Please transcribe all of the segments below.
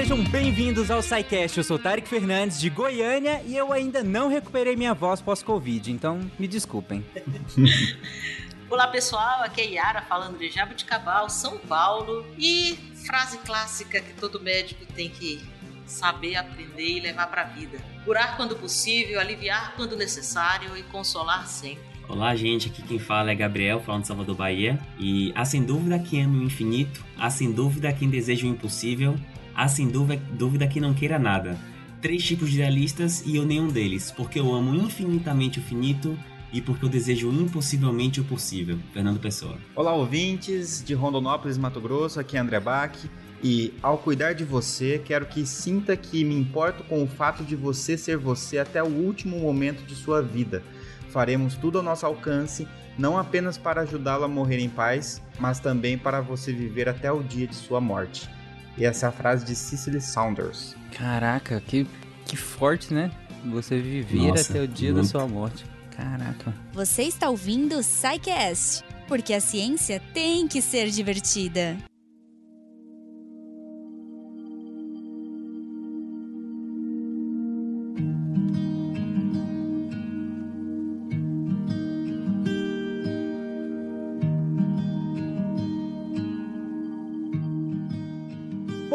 sejam bem-vindos ao SciCast. Eu sou Tarek Fernandes de Goiânia e eu ainda não recuperei minha voz pós-Covid, então me desculpem. Olá pessoal, aqui é Yara falando de Jabuticabal, São Paulo e frase clássica que todo médico tem que saber aprender e levar para a vida. Curar quando possível, aliviar quando necessário e consolar sempre. Olá, gente. Aqui quem fala é Gabriel, falando de Salvador, Bahia. E há sem dúvida quem ama o infinito, há sem dúvida quem deseja o impossível, há sem dúvida, dúvida quem não queira nada. Três tipos de realistas e eu nenhum deles, porque eu amo infinitamente o finito e porque eu desejo impossivelmente o possível. Fernando Pessoa. Olá, ouvintes de Rondonópolis, Mato Grosso. Aqui é André Bach. E ao cuidar de você, quero que sinta que me importo com o fato de você ser você até o último momento de sua vida Faremos tudo ao nosso alcance, não apenas para ajudá-lo a morrer em paz, mas também para você viver até o dia de sua morte. E essa é a frase de Cicely Saunders. Caraca, que, que forte, né? Você viver Nossa, até o dia muito. da sua morte. Caraca. Você está ouvindo o SciCast, porque a ciência tem que ser divertida.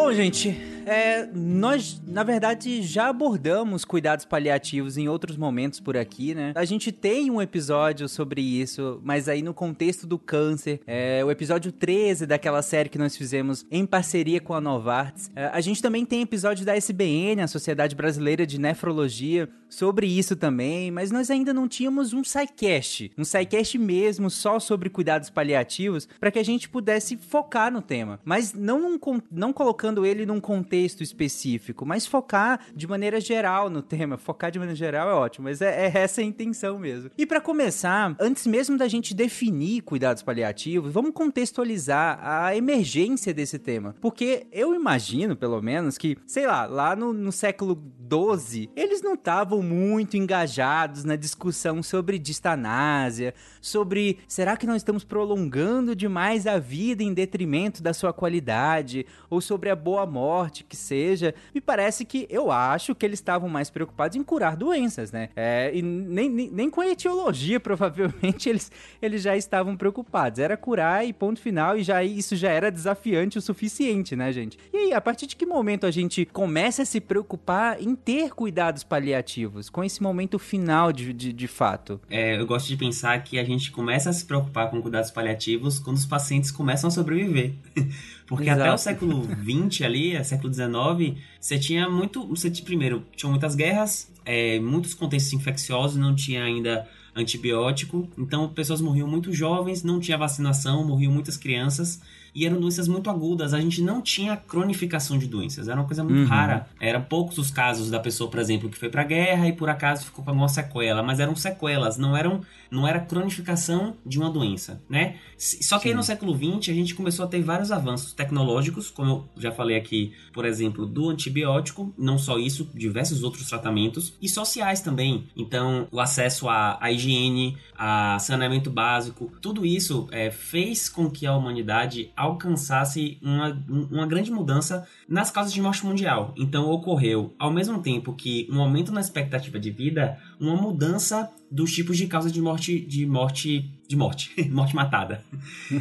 Bom, gente, é, nós, na verdade, já abordamos cuidados paliativos em outros momentos por aqui, né? A gente tem um episódio sobre isso, mas aí no contexto do câncer, é, o episódio 13 daquela série que nós fizemos em parceria com a Novartis. É, a gente também tem episódio da SBN, a Sociedade Brasileira de Nefrologia, sobre isso também, mas nós ainda não tínhamos um SciCast, um SciCast mesmo só sobre cuidados paliativos, para que a gente pudesse focar no tema, mas não, não colocando ele num contexto específico, mas focar de maneira geral no tema. Focar de maneira geral é ótimo, mas é, é essa a intenção mesmo. E para começar, antes mesmo da gente definir cuidados paliativos, vamos contextualizar a emergência desse tema, porque eu imagino, pelo menos, que, sei lá, lá no, no século 12, eles não estavam muito engajados na discussão sobre distanásia, sobre será que nós estamos prolongando demais a vida em detrimento da sua qualidade, ou sobre a boa morte que seja. Me parece que eu acho que eles estavam mais preocupados em curar doenças, né? É, e nem, nem, nem com a etiologia, provavelmente, eles, eles já estavam preocupados. Era curar e ponto final, e já isso já era desafiante o suficiente, né, gente? E aí, a partir de que momento a gente começa a se preocupar em ter cuidados paliativos, com esse momento final de, de, de fato? É, eu gosto de pensar que a gente começa a se preocupar com cuidados paliativos quando os pacientes começam a sobreviver. Porque Exato. até o século XX ali, século XIX, você tinha muito. Você, primeiro, tinha muitas guerras, é, muitos contextos infecciosos, não tinha ainda antibiótico, então pessoas morriam muito jovens, não tinha vacinação, morriam muitas crianças e eram doenças muito agudas. A gente não tinha cronificação de doenças, era uma coisa muito uhum. rara. Eram poucos os casos da pessoa, por exemplo, que foi pra guerra e por acaso ficou com uma sequela, mas eram sequelas, não eram não era cronificação de uma doença, né? Só que Sim. aí no século XX a gente começou a ter vários avanços tecnológicos, como eu já falei aqui, por exemplo, do antibiótico, não só isso, diversos outros tratamentos, e sociais também. Então, o acesso à, à higiene, a saneamento básico, tudo isso é, fez com que a humanidade alcançasse uma, uma grande mudança nas causas de morte mundial. Então ocorreu, ao mesmo tempo que um aumento na expectativa de vida, uma mudança dos tipos de causas de morte de morte de morte, morte matada.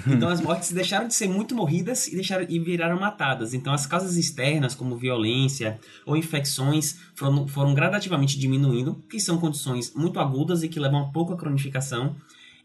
Então as mortes deixaram de ser muito morridas e deixaram e viraram matadas. Então as causas externas como violência ou infecções foram, foram gradativamente diminuindo, que são condições muito agudas e que levam a pouca cronificação.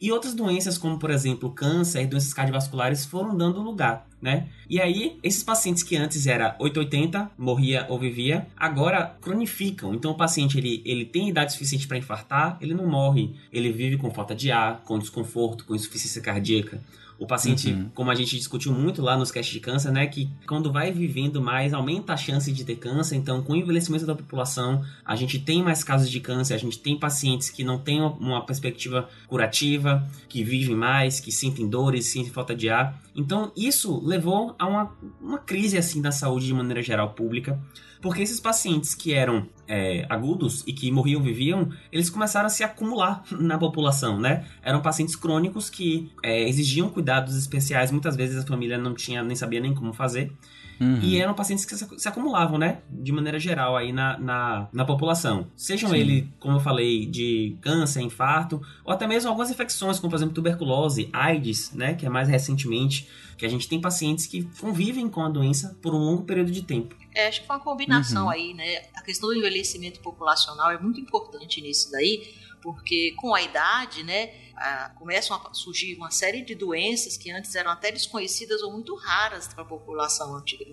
E outras doenças, como por exemplo câncer, doenças cardiovasculares, foram dando lugar, né? E aí, esses pacientes que antes era 880, morria ou vivia, agora cronificam. Então o paciente ele, ele tem idade suficiente para infartar, ele não morre, ele vive com falta de ar, com desconforto, com insuficiência cardíaca. O paciente, uhum. como a gente discutiu muito lá nos castes de câncer, né, que quando vai vivendo mais, aumenta a chance de ter câncer. Então, com o envelhecimento da população, a gente tem mais casos de câncer, a gente tem pacientes que não têm uma perspectiva curativa, que vivem mais, que sentem dores, sentem falta de ar. Então, isso levou a uma, uma crise assim da saúde de maneira geral pública, porque esses pacientes que eram é, agudos e que morriam, viviam, eles começaram a se acumular na população, né? Eram pacientes crônicos que é, exigiam cuidados especiais, muitas vezes a família não tinha nem sabia nem como fazer. Uhum. E eram pacientes que se, acumulavam, né? De maneira geral aí na, na, na população. Sejam Sim. ele, como eu falei, de câncer, infarto, ou até mesmo algumas infecções, como por exemplo tuberculose, AIDS, né? Que é mais recentemente, que a gente tem pacientes que convivem com a doença por um longo período de tempo. É, acho que foi uma combinação uhum. aí, né? A questão do envelhecimento populacional é muito importante nisso daí, porque com a idade, né, começam a surgir uma série de doenças que antes eram até desconhecidas ou muito raras para a população antiga,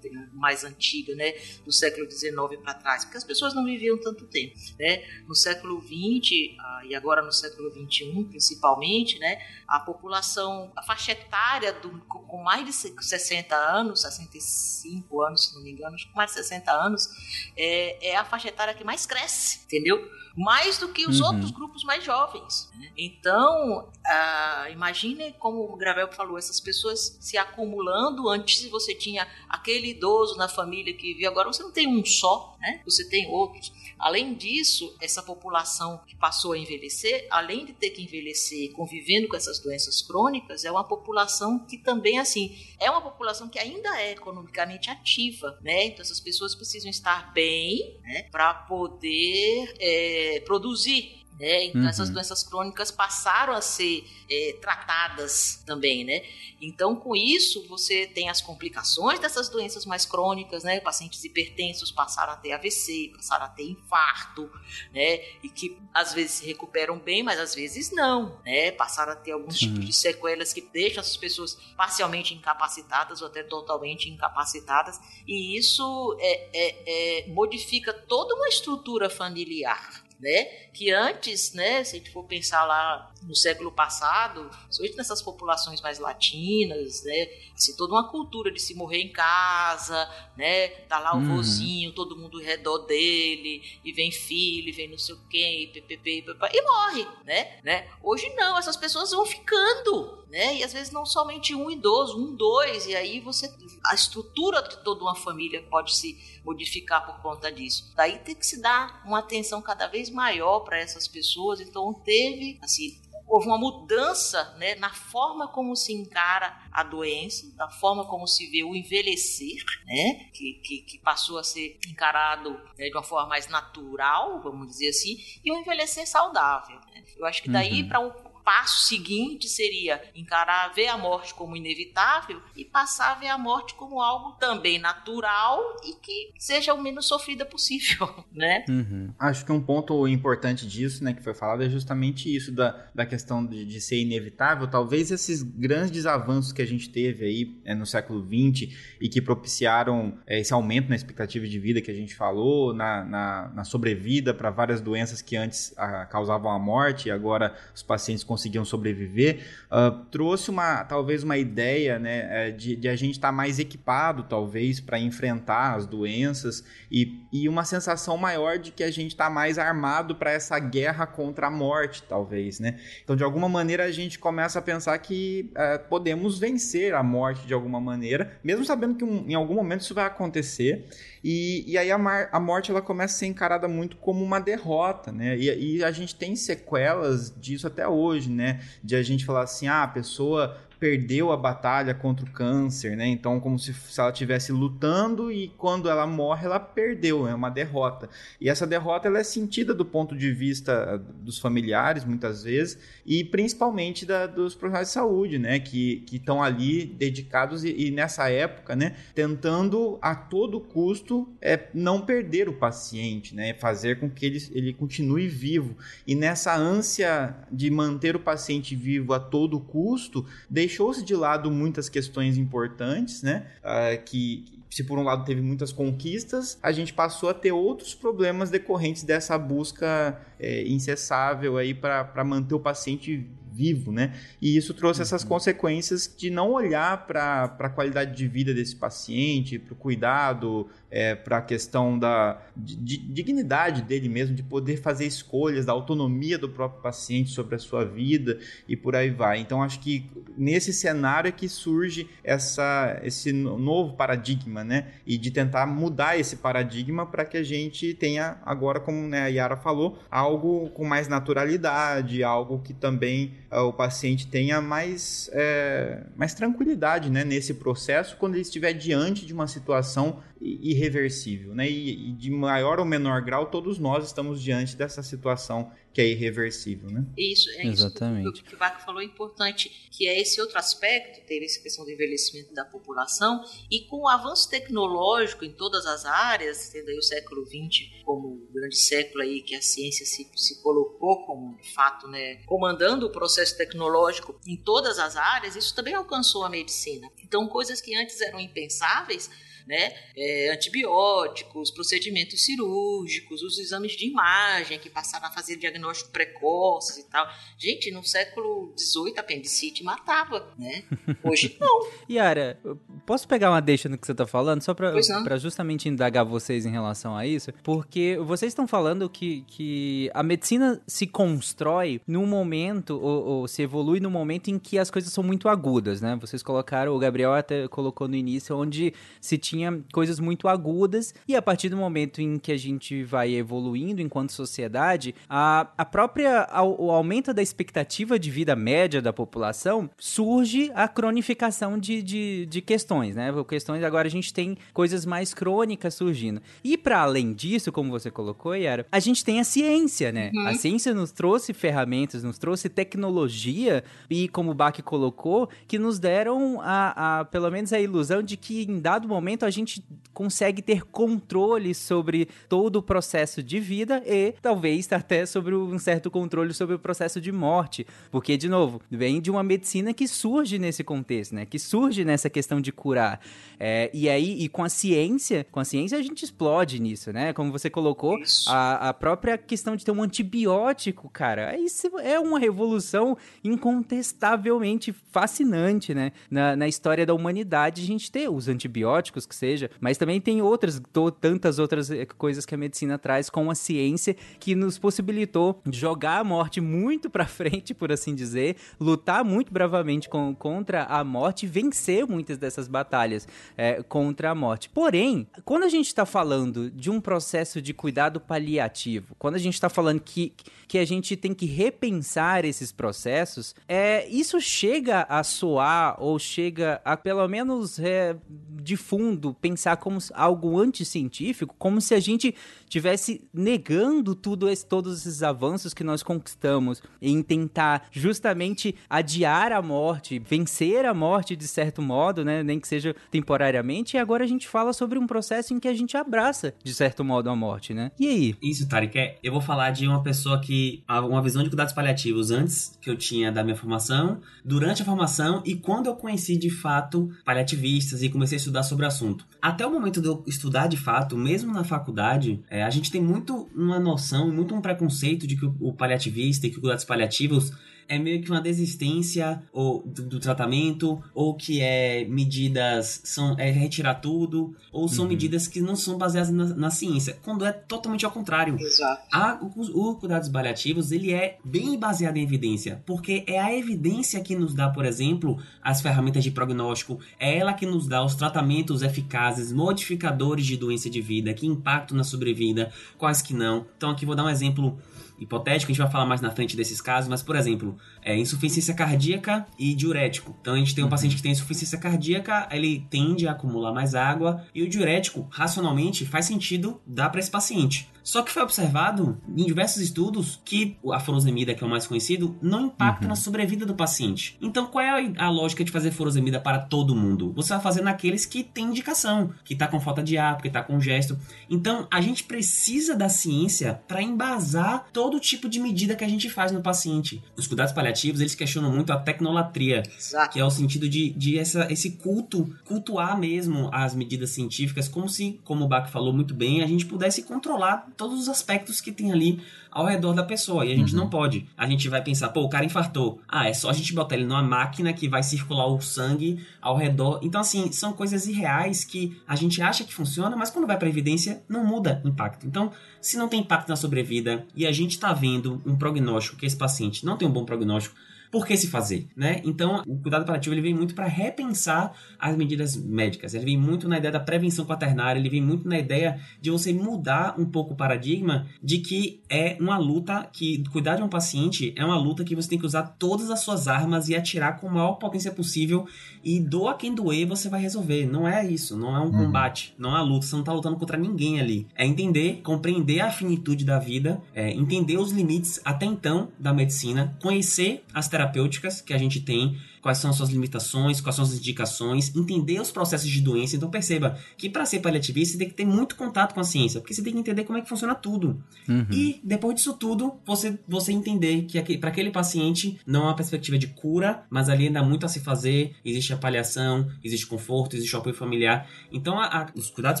mais antiga, né, do século XIX para trás, porque as pessoas não viviam tanto tempo, né? No século XX ah, e agora no século XXI, principalmente, né, a população, a faixa etária do, com mais de 60 anos, 65 anos, se não me engano, com mais de 60 anos, é, é a faixa etária que mais cresce, entendeu? mais do que os uhum. outros grupos mais jovens. Né? Então, uh, imagine como o Gravel falou, essas pessoas se acumulando. Antes você tinha aquele idoso na família que vivia, agora você não tem um só, né? você tem outros. Além disso, essa população que passou a envelhecer, além de ter que envelhecer convivendo com essas doenças crônicas, é uma população que também, assim, é uma população que ainda é economicamente ativa, né? Então, essas pessoas precisam estar bem, né, para poder é, produzir né? Então uhum. essas doenças crônicas passaram a ser é, tratadas também, né? Então com isso você tem as complicações dessas doenças mais crônicas, né? Pacientes hipertensos passaram a ter AVC, passaram a ter infarto, né? E que às vezes se recuperam bem, mas às vezes não, né? Passaram a ter alguns tipos de sequelas que deixam essas pessoas parcialmente incapacitadas ou até totalmente incapacitadas e isso é, é, é modifica toda uma estrutura familiar, né? Que antes, né, se a gente for pensar lá no século passado, somente nessas populações mais latinas, né, assim, toda uma cultura de se morrer em casa, né, tá lá o uhum. vozinho, todo mundo ao redor dele, e vem filho, e vem não sei o quê, e, ppp, e morre, né, né? Hoje não, essas pessoas vão ficando, né, e às vezes não somente um idoso, um, dois, e aí você, a estrutura de toda uma família pode se modificar por conta disso. Daí tem que se dar uma atenção cada vez maior para essas pessoas, então teve, assim, houve uma mudança né, na forma como se encara a doença, da forma como se vê o envelhecer, né, que, que, que passou a ser encarado né, de uma forma mais natural, vamos dizer assim, e o envelhecer saudável. Né? Eu acho que daí uhum. para um passo seguinte seria encarar, ver a morte como inevitável e passar a ver a morte como algo também natural e que seja o menos sofrida possível, né? Uhum. Acho que um ponto importante disso, né, que foi falado é justamente isso da, da questão de, de ser inevitável. Talvez esses grandes avanços que a gente teve aí é, no século XX e que propiciaram é, esse aumento na expectativa de vida que a gente falou, na, na, na sobrevida para várias doenças que antes a, ah, causavam a morte e agora os pacientes conseguiam sobreviver, uh, trouxe uma talvez uma ideia né, é, de, de a gente estar tá mais equipado, talvez, para enfrentar as doenças e, e uma sensação maior de que a gente está mais armado para essa guerra contra a morte, talvez. Né? Então, de alguma maneira, a gente começa a pensar que uh, podemos vencer a morte de alguma maneira, mesmo sabendo que um, em algum momento isso vai acontecer. E, e aí a, mar, a, morte ela começa a ser encarada muito como uma derrota, né? E, e a gente tem sequelas disso até hoje, né? De a gente falar assim, ah, a pessoa perdeu a batalha contra o câncer, né? Então, como se, se ela estivesse lutando e quando ela morre, ela perdeu, é uma derrota. E essa derrota ela é sentida do ponto de vista dos familiares, muitas vezes, e principalmente da, dos profissionais de saúde, né? Que estão ali dedicados e, e, nessa época, né? Tentando a todo custo é, não perder o paciente, né? Fazer com que ele, ele continue vivo. E nessa ânsia de manter o paciente vivo a todo custo, deixou-se de lado muitas questões importantes, né? Uh, que, se por um lado teve muitas conquistas, a gente passou a ter outros problemas decorrentes dessa busca é, incessável aí para manter o paciente vivo, né? E isso trouxe essas uhum. consequências de não olhar para a qualidade de vida desse paciente, para o cuidado é, para a questão da de, de dignidade dele mesmo, de poder fazer escolhas, da autonomia do próprio paciente sobre a sua vida e por aí vai. Então acho que nesse cenário é que surge essa, esse novo paradigma, né? E de tentar mudar esse paradigma para que a gente tenha agora, como né, a Yara falou, algo com mais naturalidade, algo que também o paciente tenha mais, é, mais tranquilidade né, nesse processo quando ele estiver diante de uma situação irreversível, né? E, e, de maior ou menor grau, todos nós estamos diante dessa situação que é irreversível, né? Isso, é Exatamente. isso que o Baco falou é importante, que é esse outro aspecto, ter essa questão do envelhecimento da população, e com o avanço tecnológico em todas as áreas, tendo aí o século XX como um grande século aí que a ciência se, se colocou como, de fato, né, comandando o processo tecnológico em todas as áreas, isso também alcançou a medicina. Então, coisas que antes eram impensáveis, né? É, antibióticos, procedimentos cirúrgicos, os exames de imagem que passaram a fazer diagnóstico precoces e tal. Gente, no século XVIII, apendicite matava, né? Hoje não. Yara, posso pegar uma deixa no que você está falando, só para justamente indagar vocês em relação a isso? Porque vocês estão falando que, que a medicina se constrói num momento, ou, ou se evolui num momento em que as coisas são muito agudas, né? Vocês colocaram, o Gabriel até colocou no início, onde se tinha tinha coisas muito agudas, e a partir do momento em que a gente vai evoluindo enquanto sociedade, a, a própria, o aumento da expectativa de vida média da população, surge a cronificação de, de, de questões, né? Questões, agora a gente tem coisas mais crônicas surgindo. E para além disso, como você colocou, Yara, a gente tem a ciência, né? Uhum. A ciência nos trouxe ferramentas, nos trouxe tecnologia, e como o Bach colocou, que nos deram a, a, pelo menos a ilusão de que em dado momento a gente consegue ter controle sobre todo o processo de vida e talvez até sobre um certo controle sobre o processo de morte. Porque, de novo, vem de uma medicina que surge nesse contexto, né? Que surge nessa questão de curar. É, e aí, e com a ciência, com a ciência a gente explode nisso, né? Como você colocou, a, a própria questão de ter um antibiótico, cara, isso é uma revolução incontestavelmente fascinante, né? Na, na história da humanidade, a gente ter os antibióticos, que seja, mas também tem outras, tantas outras eh, coisas que a medicina traz com a ciência que nos possibilitou jogar a morte muito para frente, por assim dizer, lutar muito bravamente com, contra a morte vencer muitas dessas batalhas é, contra a morte. Porém, quando a gente está falando de um processo de cuidado paliativo, quando a gente está falando que, que a gente tem que repensar esses processos, é, isso chega a soar ou chega a pelo menos é, de fundo pensar como algo anticientífico, como se a gente tivesse negando tudo esse, todos esses avanços que nós conquistamos em tentar justamente adiar a morte, vencer a morte de certo modo, né, nem que seja temporariamente, e agora a gente fala sobre um processo em que a gente abraça de certo modo a morte, né? E aí? Isso, Tarek, é, eu vou falar de uma pessoa que uma visão de cuidados paliativos antes que eu tinha da minha formação, durante a formação e quando eu conheci de fato paliativistas e comecei a estudar sobre o assunto. Até o momento de eu estudar de fato, mesmo na faculdade, é, a gente tem muito uma noção, muito um preconceito de que o, paliativista e que cuidados paliativos é meio que uma desistência ou do, do, tratamento, ou que é medidas são é retirar tudo, ou são uhum. medidas que não são baseadas na, na, ciência, quando é totalmente ao contrário. Exato. A, o, o cuidados paliativos ele é bem baseado em evidência, porque é a evidência que nos dá, por exemplo, as ferramentas de prognóstico, é ela que nos dá os tratamentos eficazes, modificadores de doença de vida, que impactam na sobrevida, quais que não. Então aqui vou dar um exemplo hipotético, a gente vai falar mais na frente desses casos, mas, por exemplo, é, insuficiência cardíaca e diurético. Então, a gente tem um uhum. paciente que tem insuficiência cardíaca, ele tende a acumular mais água, e o diurético, racionalmente, faz sentido dar para esse paciente. Só que foi observado em diversos estudos que a furosemida, que é o mais conhecido, não impacta uhum. na sobrevida do paciente. Então, qual é a lógica de fazer furosemida para todo mundo? Você vai fazer naqueles que tem indicação, que está com falta de ar, que está com gesto. Então, a gente precisa da ciência para embasar todo tipo de medida que a gente faz no paciente. Os cuidados paliativos, eles questionam muito a tecnolatria, Exato. que é o sentido de, de essa, esse culto, cultuar mesmo as medidas científicas, como se, como o Bach falou muito bem, a gente pudesse controlar todos os aspectos que tem ali ao redor da pessoa. E a gente uhum. não pode. A gente vai pensar, pô, o cara infartou. Ah, é só a gente botar ele numa máquina que vai circular o sangue ao redor. Então, assim, são coisas irreais que a gente acha que funciona, mas quando vai pra evidência, não muda impacto. Então, se não tem impacto na sobrevida e a gente tá vendo um prognóstico que esse paciente não tem um bom prognóstico, por que se fazer, né? Então, o cuidado paliativo ele vem muito para repensar as medidas médicas. Ele vem muito na ideia da prevenção quaternária, ele vem muito na ideia de você mudar um pouco o paradigma de que é uma luta que cuidar de um paciente é uma luta que você tem que usar todas as suas armas e atirar com a maior potência possível e doa quem doer, você vai resolver. Não é isso, não é um uhum. combate, não é uma luta, você não tá lutando contra ninguém ali. É entender, compreender a finitude da vida, é entender os limites até então da medicina, conhecer as terapêuticas que a gente tem quais são as suas limitações, quais são as indicações, entender os processos de doença. Então perceba que para ser paliativista você tem que ter muito contato com a ciência, porque você tem que entender como é que funciona tudo. Uhum. E depois disso tudo, você, você entender que para aquele paciente não há perspectiva de cura, mas ali ainda há muito a se fazer, existe a paliação, existe conforto, existe o apoio familiar. Então a, a, os cuidados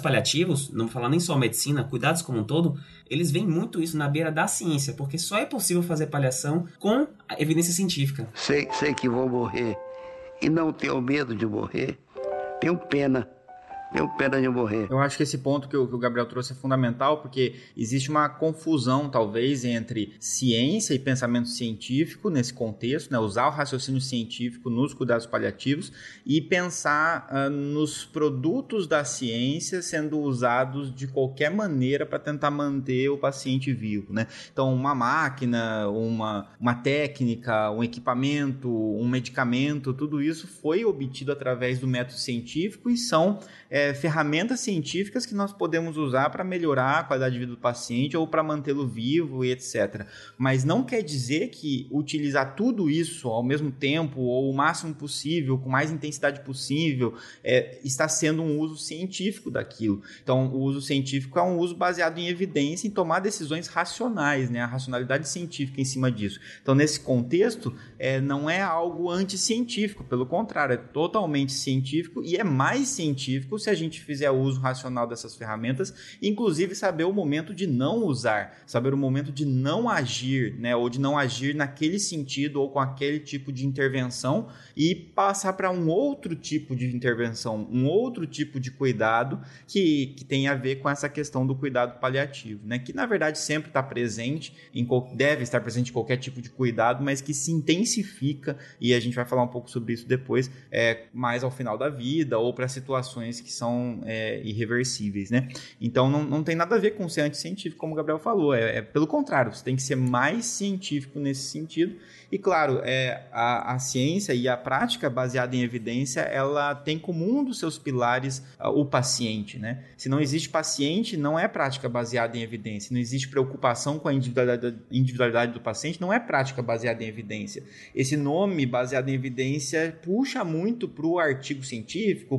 paliativos, não vou falar nem só a medicina, cuidados como um todo, eles veem muito isso na beira da ciência, porque só é possível fazer paliação com evidência científica. Sei, sei que vou morrer e não tenho medo de morrer. Tenho pena tenho pena de morrer. Eu acho que esse ponto que o, que o, Gabriel trouxe é fundamental, porque existe uma confusão, talvez, entre ciência e pensamento científico nesse contexto, né? usar o raciocínio científico nos cuidados paliativos e pensar uh, nos produtos da ciência sendo usados de qualquer maneira para tentar manter o paciente vivo. Né? Então, uma máquina, uma, uma técnica, um equipamento, um medicamento, tudo isso foi obtido através do método científico e são é, ferramentas científicas que nós podemos usar para melhorar a qualidade de vida do paciente ou para mantê-lo vivo e etc. Mas não quer dizer que utilizar tudo isso ao mesmo tempo ou o máximo possível, com mais intensidade possível, é, está sendo um uso científico daquilo. Então, o uso científico é um uso baseado em evidência, em tomar decisões racionais, né? a racionalidade científica em cima disso. Então, nesse contexto, é, não é algo anticientífico, pelo contrário, é totalmente científico e é mais científico se a gente fizer uso racional dessas ferramentas, inclusive saber o momento de não usar, saber o momento de não agir, né, ou de não agir naquele sentido ou com aquele tipo de intervenção e passar para um outro tipo de intervenção, um outro tipo de cuidado que, que tem a ver com essa questão do cuidado paliativo, né, que na verdade sempre está presente, em, deve estar presente em qualquer tipo de cuidado, mas que se intensifica e a gente vai falar um pouco sobre isso depois, é, mais ao final da vida ou para situações que são é, irreversíveis, né? Então não, não tem nada a ver com ser anticientífico, como o Gabriel falou. É, é, pelo contrário, você tem que ser mais científico nesse sentido. E claro, é, a, a ciência e a prática baseada em evidência, ela tem como um dos seus pilares uh, o paciente, né? Se não existe paciente, não é prática baseada em evidência. Não existe preocupação com a individualidade, individualidade do paciente, não é prática baseada em evidência. Esse nome baseado em evidência puxa muito para o artigo científico,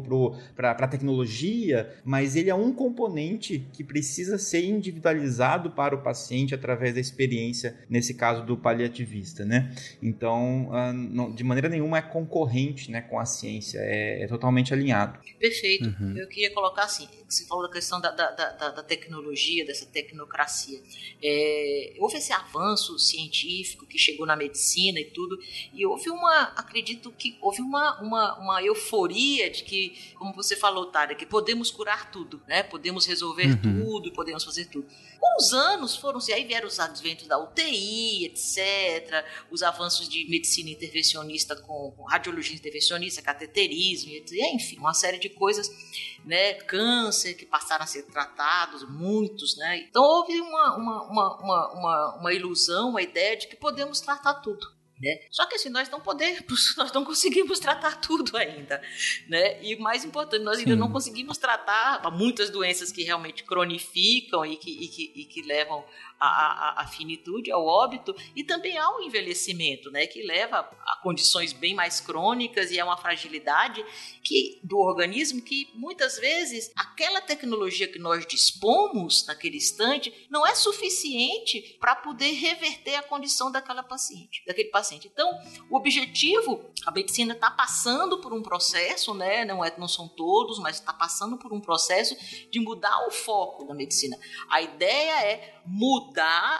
para a tecnologia mas ele é um componente que precisa ser individualizado para o paciente através da experiência, nesse caso do paliativista, né? Então, ah, de maneira nenhuma é concorrente né, com a ciência, é, é totalmente alinhado. Perfeito. Uhum. Eu queria colocar assim, você falou da questão da, da, da, da tecnologia, dessa tecnocracia. É, houve esse avanço científico que chegou na medicina e tudo, e houve uma, acredito que houve uma, uma, uma euforia de que, como você falou, Tária, que podemos curar tudo, né? Podemos resolver uhum. tudo, podemos fazer tudo. Com os anos foram-se, aí vieram os adventos da UTI, etc., os avanços de medicina intervencionista com, com radiologia intervencionista, cateterismo, enfim, uma série de coisas, né? Câncer que passaram a ser tratados, muitos, né? Então houve uma, uma, uma, uma, uma ilusão, uma ideia de que podemos tratar tudo. Né? Só que assim, nós não podemos, nós não conseguimos tratar tudo ainda. Né? E mais importante, nós ainda Sim. não conseguimos tratar muitas doenças que realmente cronificam e que, e que, e que levam a, a, finitude, ao óbito e também ao envelhecimento, né, que leva a condições bem mais crônicas e a uma fragilidade que do organismo que muitas vezes aquela tecnologia que nós dispomos naquele instante não é suficiente para poder reverter a condição daquela paciente, daquele paciente. Então, o objetivo, a medicina está passando por um processo, né, não é, não são todos, mas está passando por um processo de mudar o foco da medicina. A ideia é mudar,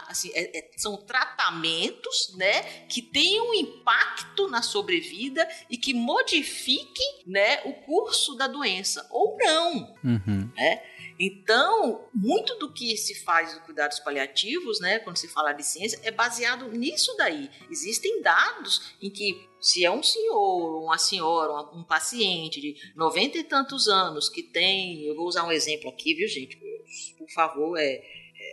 assim, é, é, são tratamentos, né, que tenham um impacto na sobrevida e que modifiquem, né, o curso da doença ou não, uhum. né? Então, muito do que se faz no cuidados paliativos, né, quando se fala de ciência, é baseado nisso daí. Existem dados em que se é um senhor, uma senhora, um paciente de noventa e tantos anos que tem, eu vou usar um exemplo aqui, viu, gente? Por favor, é,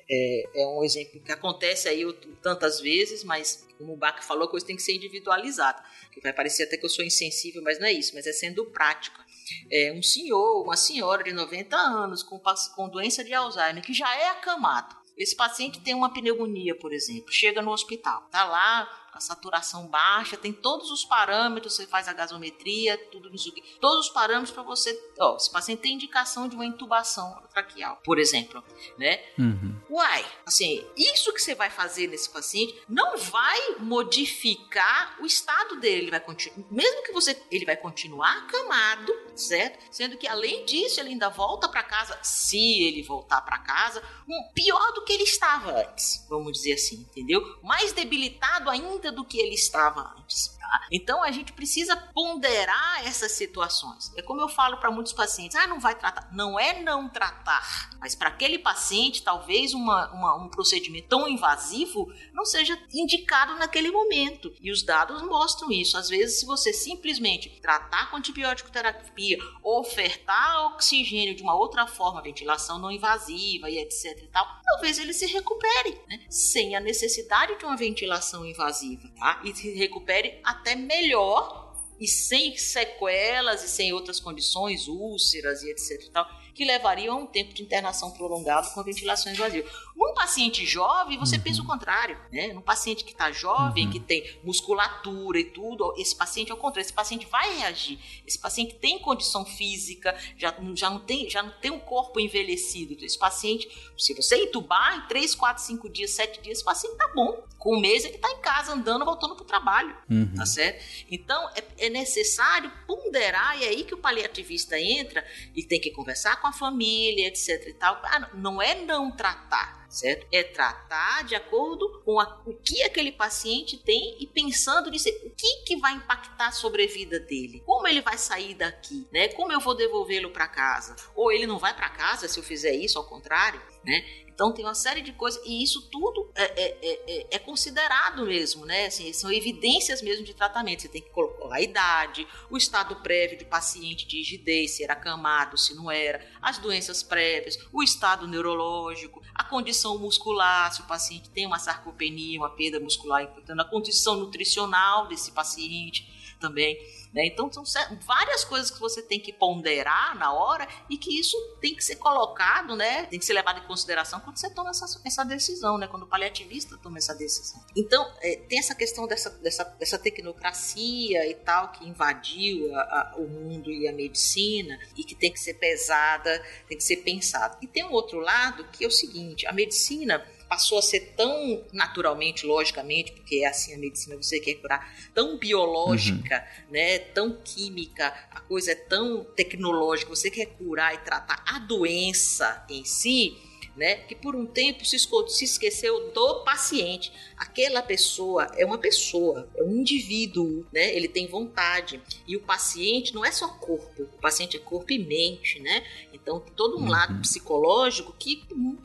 é, é um exemplo que acontece aí tantas vezes, mas como o Bach falou, a coisa tem que ser individualizada. Que vai parecer até que eu sou insensível, mas não é isso, mas é sendo prática. É um senhor, uma senhora de 90 anos com, com doença de Alzheimer, que já é acamado. Esse paciente tem uma pneumonia, por exemplo, chega no hospital, tá lá a saturação baixa, tem todos os parâmetros, você faz a gasometria, tudo isso aqui, todos os parâmetros para você, ó, esse paciente tem indicação de uma intubação traqueal, por exemplo, né? Uhum. Uai, assim, isso que você vai fazer nesse paciente não vai modificar o estado dele, ele vai continuar, mesmo que você, ele vai continuar acamado, certo? Sendo que além disso, ele ainda volta para casa, se ele voltar para casa, um, pior do que ele estava antes, vamos dizer assim, entendeu? Mais debilitado ainda do que ele estava antes. Tá? Então a gente precisa ponderar essas situações. É como eu falo para muitos pacientes: ah, não vai tratar. Não é não tratar, mas para aquele paciente, talvez uma, uma, um procedimento tão invasivo não seja indicado naquele momento. E os dados mostram isso. Às vezes, se você simplesmente tratar com antibiótico terapia, ofertar oxigênio de uma outra forma, ventilação não invasiva e etc e tal, talvez ele se recupere, né? sem a necessidade de uma ventilação invasiva, tá? E se recupere até melhor e sem sequelas e sem outras condições, úlceras e etc e tal que levariam a um tempo de internação prolongado com ventilação invasiva. Num paciente jovem, você uhum. pensa o contrário, né? Num paciente que está jovem, uhum. que tem musculatura e tudo, esse paciente ao contrário, esse paciente vai reagir. Esse paciente tem condição física, já, já, não, tem, já não tem um corpo envelhecido. Então, esse paciente, se você entubar em 3, 4, 5 dias, 7 dias, esse paciente tá bom. Com um mês ele está em casa andando, voltando para o trabalho, uhum. tá certo? Então é, é necessário ponderar, e é aí que o paliativista entra e tem que conversar com com a família, etc e tal. Ah, não é não tratar, certo? É tratar de acordo com a, o que aquele paciente tem e pensando nisso, o que, que vai impactar sobre a vida dele, como ele vai sair daqui, né? Como eu vou devolvê-lo para casa? Ou ele não vai para casa se eu fizer isso, ao contrário, né? Então tem uma série de coisas, e isso tudo é, é, é, é, considerado mesmo, né? Assim, são evidências mesmo de tratamento. Você tem que colocar a idade, o estado prévio do paciente de rigidez, se era camado, se não era, as doenças prévias, o estado neurológico, a condição muscular, se o paciente tem uma sarcopenia, uma perda muscular importante, a condição nutricional desse paciente também. Né? Então, são várias coisas que você tem que ponderar na hora e que isso tem que ser colocado, né? tem que ser levado em consideração quando você toma essa, essa decisão, né? quando o paliativista toma essa decisão. Então, é, tem essa questão dessa, dessa, dessa tecnocracia e tal que invadiu a, a, o mundo e a medicina e que tem que ser pesada, tem que ser pensada. E tem um outro lado que é o seguinte: a medicina passou a ser tão naturalmente, logicamente, porque é assim a medicina, você quer curar, tão biológica, uhum. né, tão química, a coisa é tão tecnológica, você quer curar e tratar a doença em si, né, que por um tempo se, se esqueceu do paciente. Aquela pessoa é uma pessoa, é um indivíduo, né? Ele tem vontade. E o paciente não é só corpo, o paciente é corpo e mente, né? Então, todo um uhum. lado psicológico que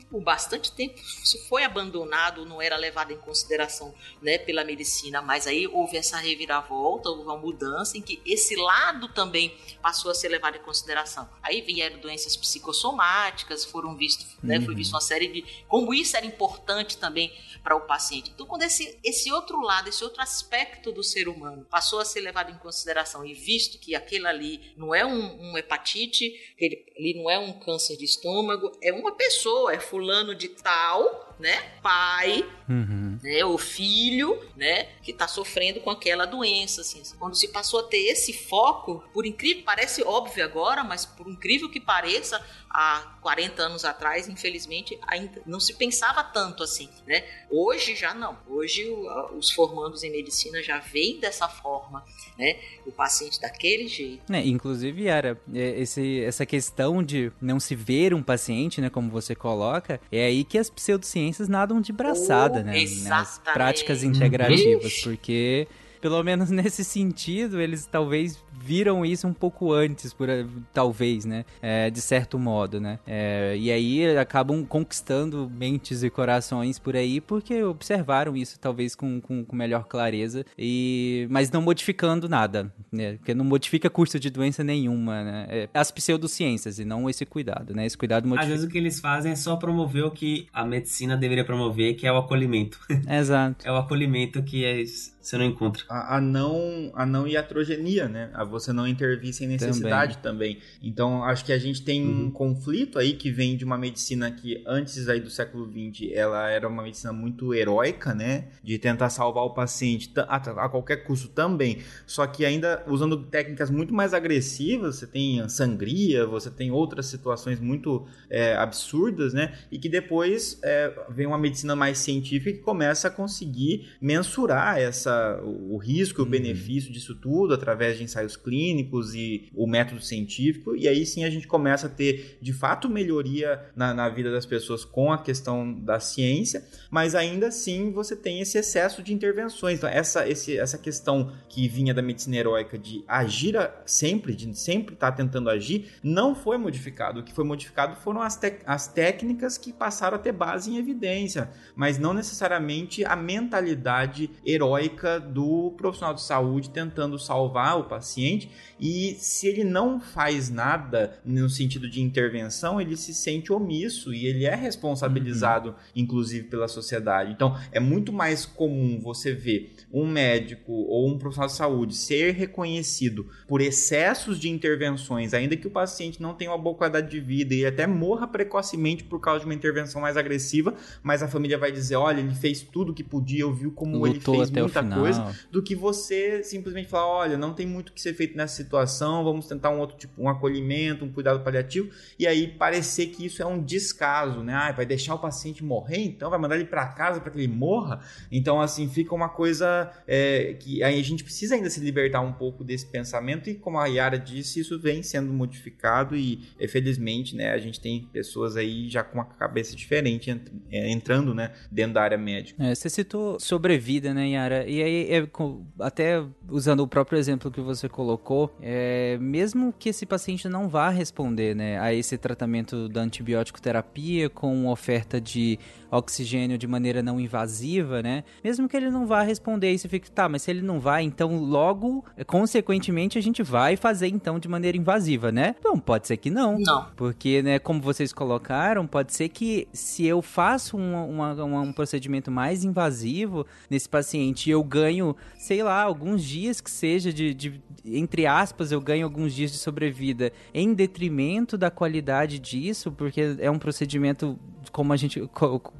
por bastante tempo se foi abandonado, não era levado em consideração, né, pela medicina, mas aí houve essa reviravolta, houve uma mudança em que esse lado também passou a ser levado em consideração. Aí vieram doenças psicossomáticas, foram vistos, né, uhum. foi visto uma série de como isso era importante também para o paciente. Então, quando esse, esse outro lado, esse outro aspecto do ser humano passou a ser levado em consideração e visto que aquele ali não é um, um hepatite, ele ali não é um câncer de estômago, é uma pessoa, é fulano de tal, né? Pai, Uhum. né? O filho, né? Que tá sofrendo com aquela doença, assim. Quando se passou a ter esse foco, por incrível, parece óbvio agora, mas por incrível que pareça, há 40 anos atrás, infelizmente, ainda não se pensava tanto assim, né? Hoje já não. Hoje os formandos em medicina já veem dessa forma, né? O paciente daquele jeito. É, inclusive, Yara, é, esse, essa questão de não se ver um paciente, né, como você coloca, é aí que as pseudociências nadam de braçada, Oh, né? Nas práticas integrativas, porque pelo menos nesse sentido, eles talvez viram isso um pouco antes, por, talvez, né? É, de certo modo, né? É, e aí acabam conquistando mentes e corações por aí porque observaram isso talvez com, com, com melhor clareza, e mas não modificando nada, né? Porque não modifica curso de doença nenhuma, né? É, as pseudociências e não esse cuidado, né? Esse cuidado Às modifica. vezes o que eles fazem é só promover o que a medicina deveria promover, que é o acolhimento. Exato. É o acolhimento que é- você não encontra. A, a não, a não iatrogenia, né? A você não intervir sem necessidade também. Então, acho que a gente tem um Uhum. conflito aí que vem de uma medicina que antes aí do século XX, ela era uma medicina muito heróica, né? De tentar salvar o paciente a, a qualquer custo também. Só que ainda usando técnicas muito mais agressivas, você tem sangria, você tem outras situações muito é, absurdas, né? E que depois é, vem uma medicina mais científica que começa a conseguir mensurar essa, o, o risco e o Uhum. benefício disso tudo através de ensaios clínicos e o método científico. E aí sim a gente começa a ter de fato melhoria na, na vida das pessoas com a questão da ciência, mas ainda assim você tem esse excesso de intervenções. Então, essa, esse, essa questão que vinha da medicina heróica de agir sempre, de sempre estar tentando agir, não foi modificado. O que foi modificado foram as, as técnicas que passaram a ter base em evidência, mas não necessariamente a mentalidade heróica do profissional de saúde tentando salvar o paciente. E se ele não faz nada no sentido de intervenção, ele se sente omisso e ele é responsabilizado, inclusive, pela sociedade. Então, é muito mais comum você ver um médico ou um profissional de saúde ser reconhecido por excessos de intervenções, ainda que o paciente não tenha uma boa qualidade de vida e até morra precocemente por causa de uma intervenção mais agressiva, mas a família vai dizer: olha, ele fez tudo o que podia, eu vi como ele Lutou fez até o muita. Coisa do que você simplesmente falar, olha, não tem muito o que ser feito nessa situação, vamos tentar um outro tipo, um acolhimento, um cuidado paliativo, e aí parecer que isso é um descaso, né? Ah, vai deixar o paciente morrer, então vai mandar ele para casa para que ele morra. Então, assim, fica uma coisa é, que aí a gente precisa ainda se libertar um pouco desse pensamento, e como a Yara disse, isso vem sendo modificado e, eh, felizmente, né, a gente tem pessoas aí já com uma cabeça diferente ent- eh, entrando, né, dentro da área médica. É, você citou sobrevida, né, Yara? E aí, é, até usando o próprio exemplo que você colocou, é, mesmo que esse paciente não vá responder né, a esse tratamento da antibiótico terapia com oferta de oxigênio de maneira não invasiva, né? Mesmo que ele não vá responder, e você fica, tá, mas se ele não vai, então logo, consequentemente, a gente vai fazer então de maneira invasiva, né? Então, pode ser que não. Não. Porque, né, como vocês colocaram, pode ser que se eu faço um, uma- um procedimento mais invasivo nesse paciente e eu ganho, sei lá, alguns dias que seja de, de- entre aspas, eu ganho alguns dias de sobrevida em detrimento da qualidade disso, porque é um procedimento, como a gente o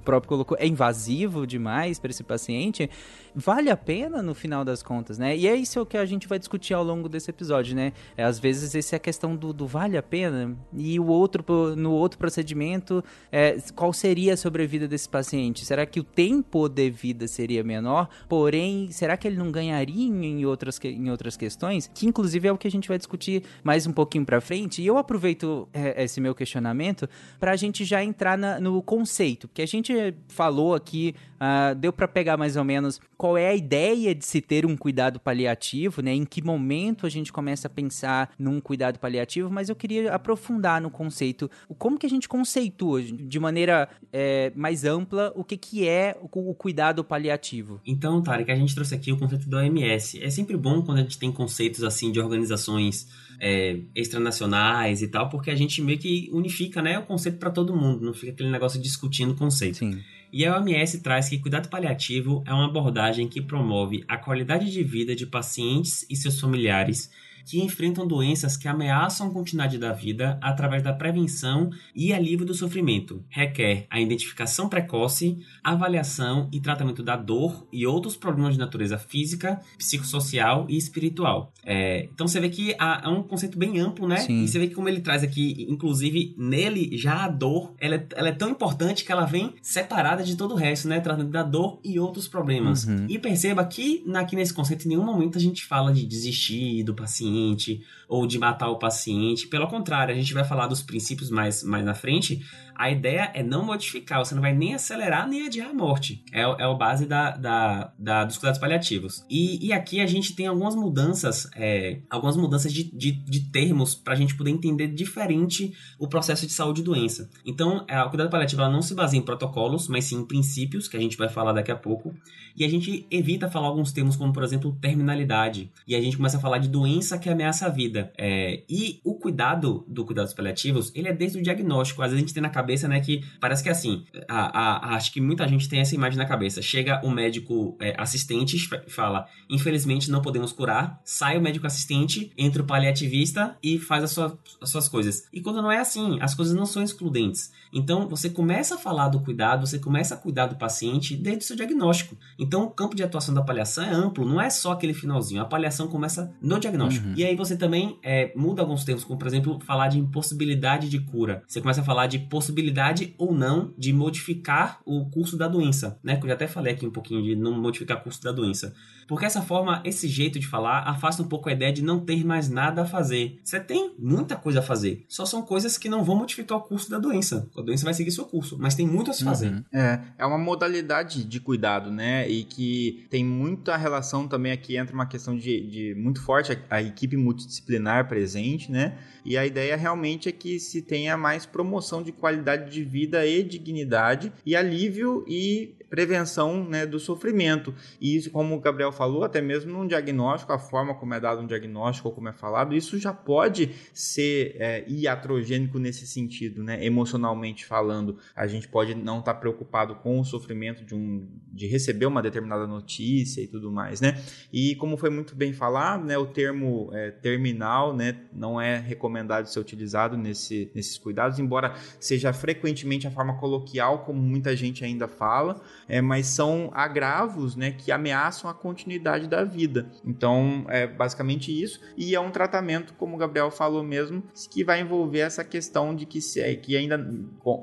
próprio colocou, é invasivo demais para esse paciente, vale a pena no final das contas, né? E é isso que a gente vai discutir ao longo desse episódio, né? É, às vezes essa é a questão do, do vale a pena e o outro no outro procedimento, é, qual seria a sobrevida desse paciente? Será que o tempo de vida seria menor? Porém, será que ele não ganharia em outras, em outras questões? Que inclusive é o que a gente vai discutir mais um pouquinho pra frente. E eu aproveito é, esse meu questionamento pra gente já entrar na- no conceito, porque a gente falou aqui, ah, deu pra pegar mais ou menos qual é a ideia de se ter um cuidado paliativo, né? Em que momento a gente começa a pensar num cuidado paliativo, mas eu queria aprofundar no conceito, como que a gente conceitua de maneira é, mais ampla o que, que é o, o cuidado paliativo. Então, Tarek, a gente trouxe aqui o conceito da OMS. É sempre bom quando a gente tem conceitos assim de organizações é, extranacionais e tal, porque a gente meio que unifica né, o conceito para todo mundo, não fica aquele negócio discutindo o conceito. Sim. E a OMS traz que cuidado paliativo é uma abordagem que promove a qualidade de vida de pacientes e seus familiares que enfrentam doenças que ameaçam a continuidade da vida através da prevenção e alívio do sofrimento. Requer a identificação precoce, avaliação e tratamento da dor e outros problemas de natureza física, psicossocial e espiritual. É, então você vê que é um conceito bem amplo, né? Sim. E você vê que como ele traz aqui, inclusive nele já a dor, ela é, ela é tão importante que ela vem separada de todo o resto, né? Tratando da dor e outros problemas. Uhum. E perceba que aqui nesse conceito em nenhum momento a gente fala de desistir do paciente seguinte, ou de matar o paciente. Pelo contrário, a gente vai falar dos princípios mais, mais na frente. A ideia é não modificar, você não vai nem acelerar nem adiar a morte. É, é a base da, da, da, dos cuidados paliativos. E, e aqui a gente tem algumas mudanças, é, algumas mudanças de, de, de termos para a gente poder entender diferente o processo de saúde e doença. Então, é, o cuidado paliativo não se baseia em protocolos, mas sim em princípios, que a gente vai falar daqui a pouco. E a gente evita falar alguns termos como, por exemplo, terminalidade. E a gente começa a falar de doença que ameaça a vida. É, e o cuidado do cuidados paliativos, ele é desde o diagnóstico. Às vezes a gente tem na cabeça, né, que parece que é assim, a, a, acho que muita gente tem essa imagem na cabeça. Chega o médico é, assistente e fala, infelizmente não podemos curar. Sai o médico assistente, entra o paliativista e faz as, sua, as suas coisas. E quando não é assim, as coisas não são excludentes. Então, você começa a falar do cuidado, você começa a cuidar do paciente desde o seu diagnóstico. Então, o campo de atuação da paliação é amplo, não é só aquele finalzinho. A paliação começa no diagnóstico. Uhum. E aí você também é, muda alguns termos, como por exemplo, falar de impossibilidade de cura. Você começa a falar de possibilidade ou não de modificar o curso da doença, né? Que eu já até falei aqui um pouquinho de não modificar o curso da doença. Porque essa forma, esse jeito de falar, afasta um pouco a ideia de não ter mais nada a fazer. Você tem muita coisa a fazer. Só são coisas que não vão modificar o curso da doença. A doença vai seguir seu curso, mas tem muito a se fazer. Uhum. É, é uma modalidade de cuidado, né? E que tem muita relação também aqui entre uma questão de, de muito forte a, a equipe multidisciplinar presente, né? E a ideia realmente é que se tenha mais promoção de qualidade de vida e dignidade e alívio e prevenção né, do sofrimento. E isso, como o Gabriel falou, até mesmo num diagnóstico, a forma como é dado um diagnóstico ou como é falado, isso já pode ser é, iatrogênico nesse sentido, né? emocionalmente falando. A gente pode não estar tá preocupado com o sofrimento de, um, de receber uma determinada notícia e tudo mais. Né? E como foi muito bem falado, né, o termo é, terminal né, não é recomendado ser utilizado nesse, nesses cuidados, embora seja frequentemente a forma coloquial, como muita gente ainda fala é, mas são agravos né, que ameaçam a continuidade da vida. Então, é basicamente isso. E é um tratamento, como o Gabriel falou mesmo, que vai envolver essa questão de que, se, que ainda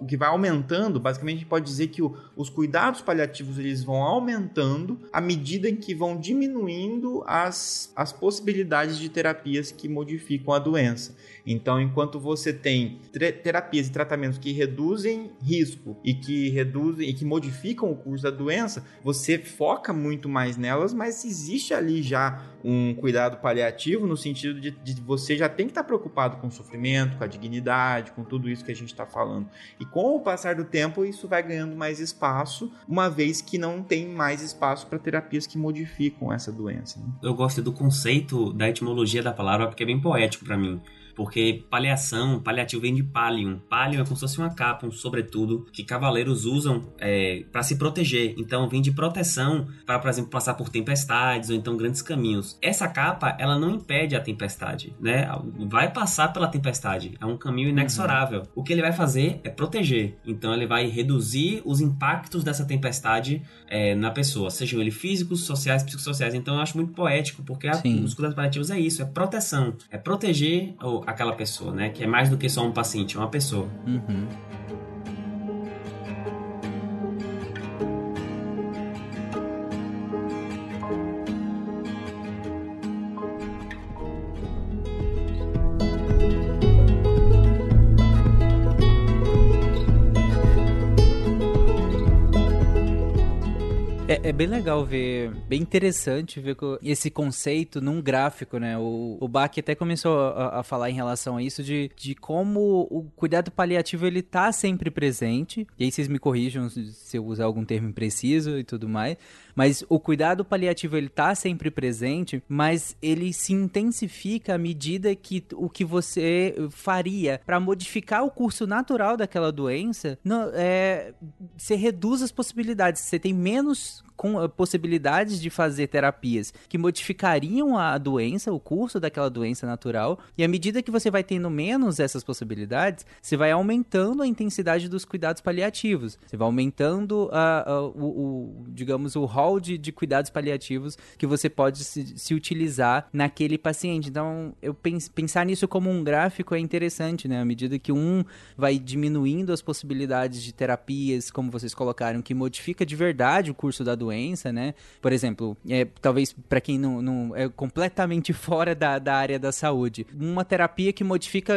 que vai aumentando. Basicamente, a gente pode dizer que o, os cuidados paliativos eles vão aumentando à medida em que vão diminuindo as, as possibilidades de terapias que modificam a doença. Então, enquanto você tem terapias e tratamentos que reduzem risco e que reduzem e que modificam o curso da doença, você foca muito mais nelas, mas existe ali já um cuidado paliativo no sentido de, de você já tem que estar preocupado com o sofrimento, com a dignidade, com tudo isso que a gente está falando. E com o passar do tempo, isso vai ganhando mais espaço, uma vez que não tem mais espaço para terapias que modificam essa doença. Né? Eu gosto do conceito da etimologia da palavra porque é bem poético para mim porque paliação, paliativo vem de palium. Palium é como se fosse uma capa, um sobretudo, que cavaleiros usam é, para se proteger. Então vem de proteção para, por exemplo, passar por tempestades ou então grandes caminhos. Essa capa, ela não impede a tempestade, né? Vai passar pela tempestade, é um caminho inexorável. Uhum. O que ele vai fazer é proteger. Então ele vai reduzir os impactos dessa tempestade é, na pessoa, sejam eles físicos, sociais, psicossociais. Então eu acho muito poético, porque a, os cuidados paliativos é isso, é proteção, é proteger aquela pessoa, né? Que é mais do que só um paciente, é uma pessoa. Uhum. Legal ver, bem interessante ver esse conceito num gráfico, né? O, o Bach até começou a, a, falar em relação a isso, de, de como o cuidado paliativo ele tá sempre presente. E aí vocês me corrijam se eu usar algum termo impreciso e tudo mais Mas o cuidado paliativo ele tá sempre presente, mas ele se intensifica à medida que o que você faria para modificar o curso natural daquela doença, não, é, você reduz as possibilidades. Você tem menos com uh, possibilidades de fazer terapias que modificariam a doença, o curso daquela doença natural, e à medida que você vai tendo menos essas possibilidades, você vai aumentando a intensidade dos cuidados paliativos, você vai aumentando o, o, digamos, o hall de, de, cuidados paliativos que você pode se, se utilizar naquele paciente. Então, eu pens, pensar nisso como um gráfico é interessante, né? À medida que um vai diminuindo as possibilidades de terapias, como vocês colocaram, que modifica de verdade o curso da doença né? Por exemplo, é, talvez para quem não, não, é completamente fora da, da área da saúde, uma terapia que modifica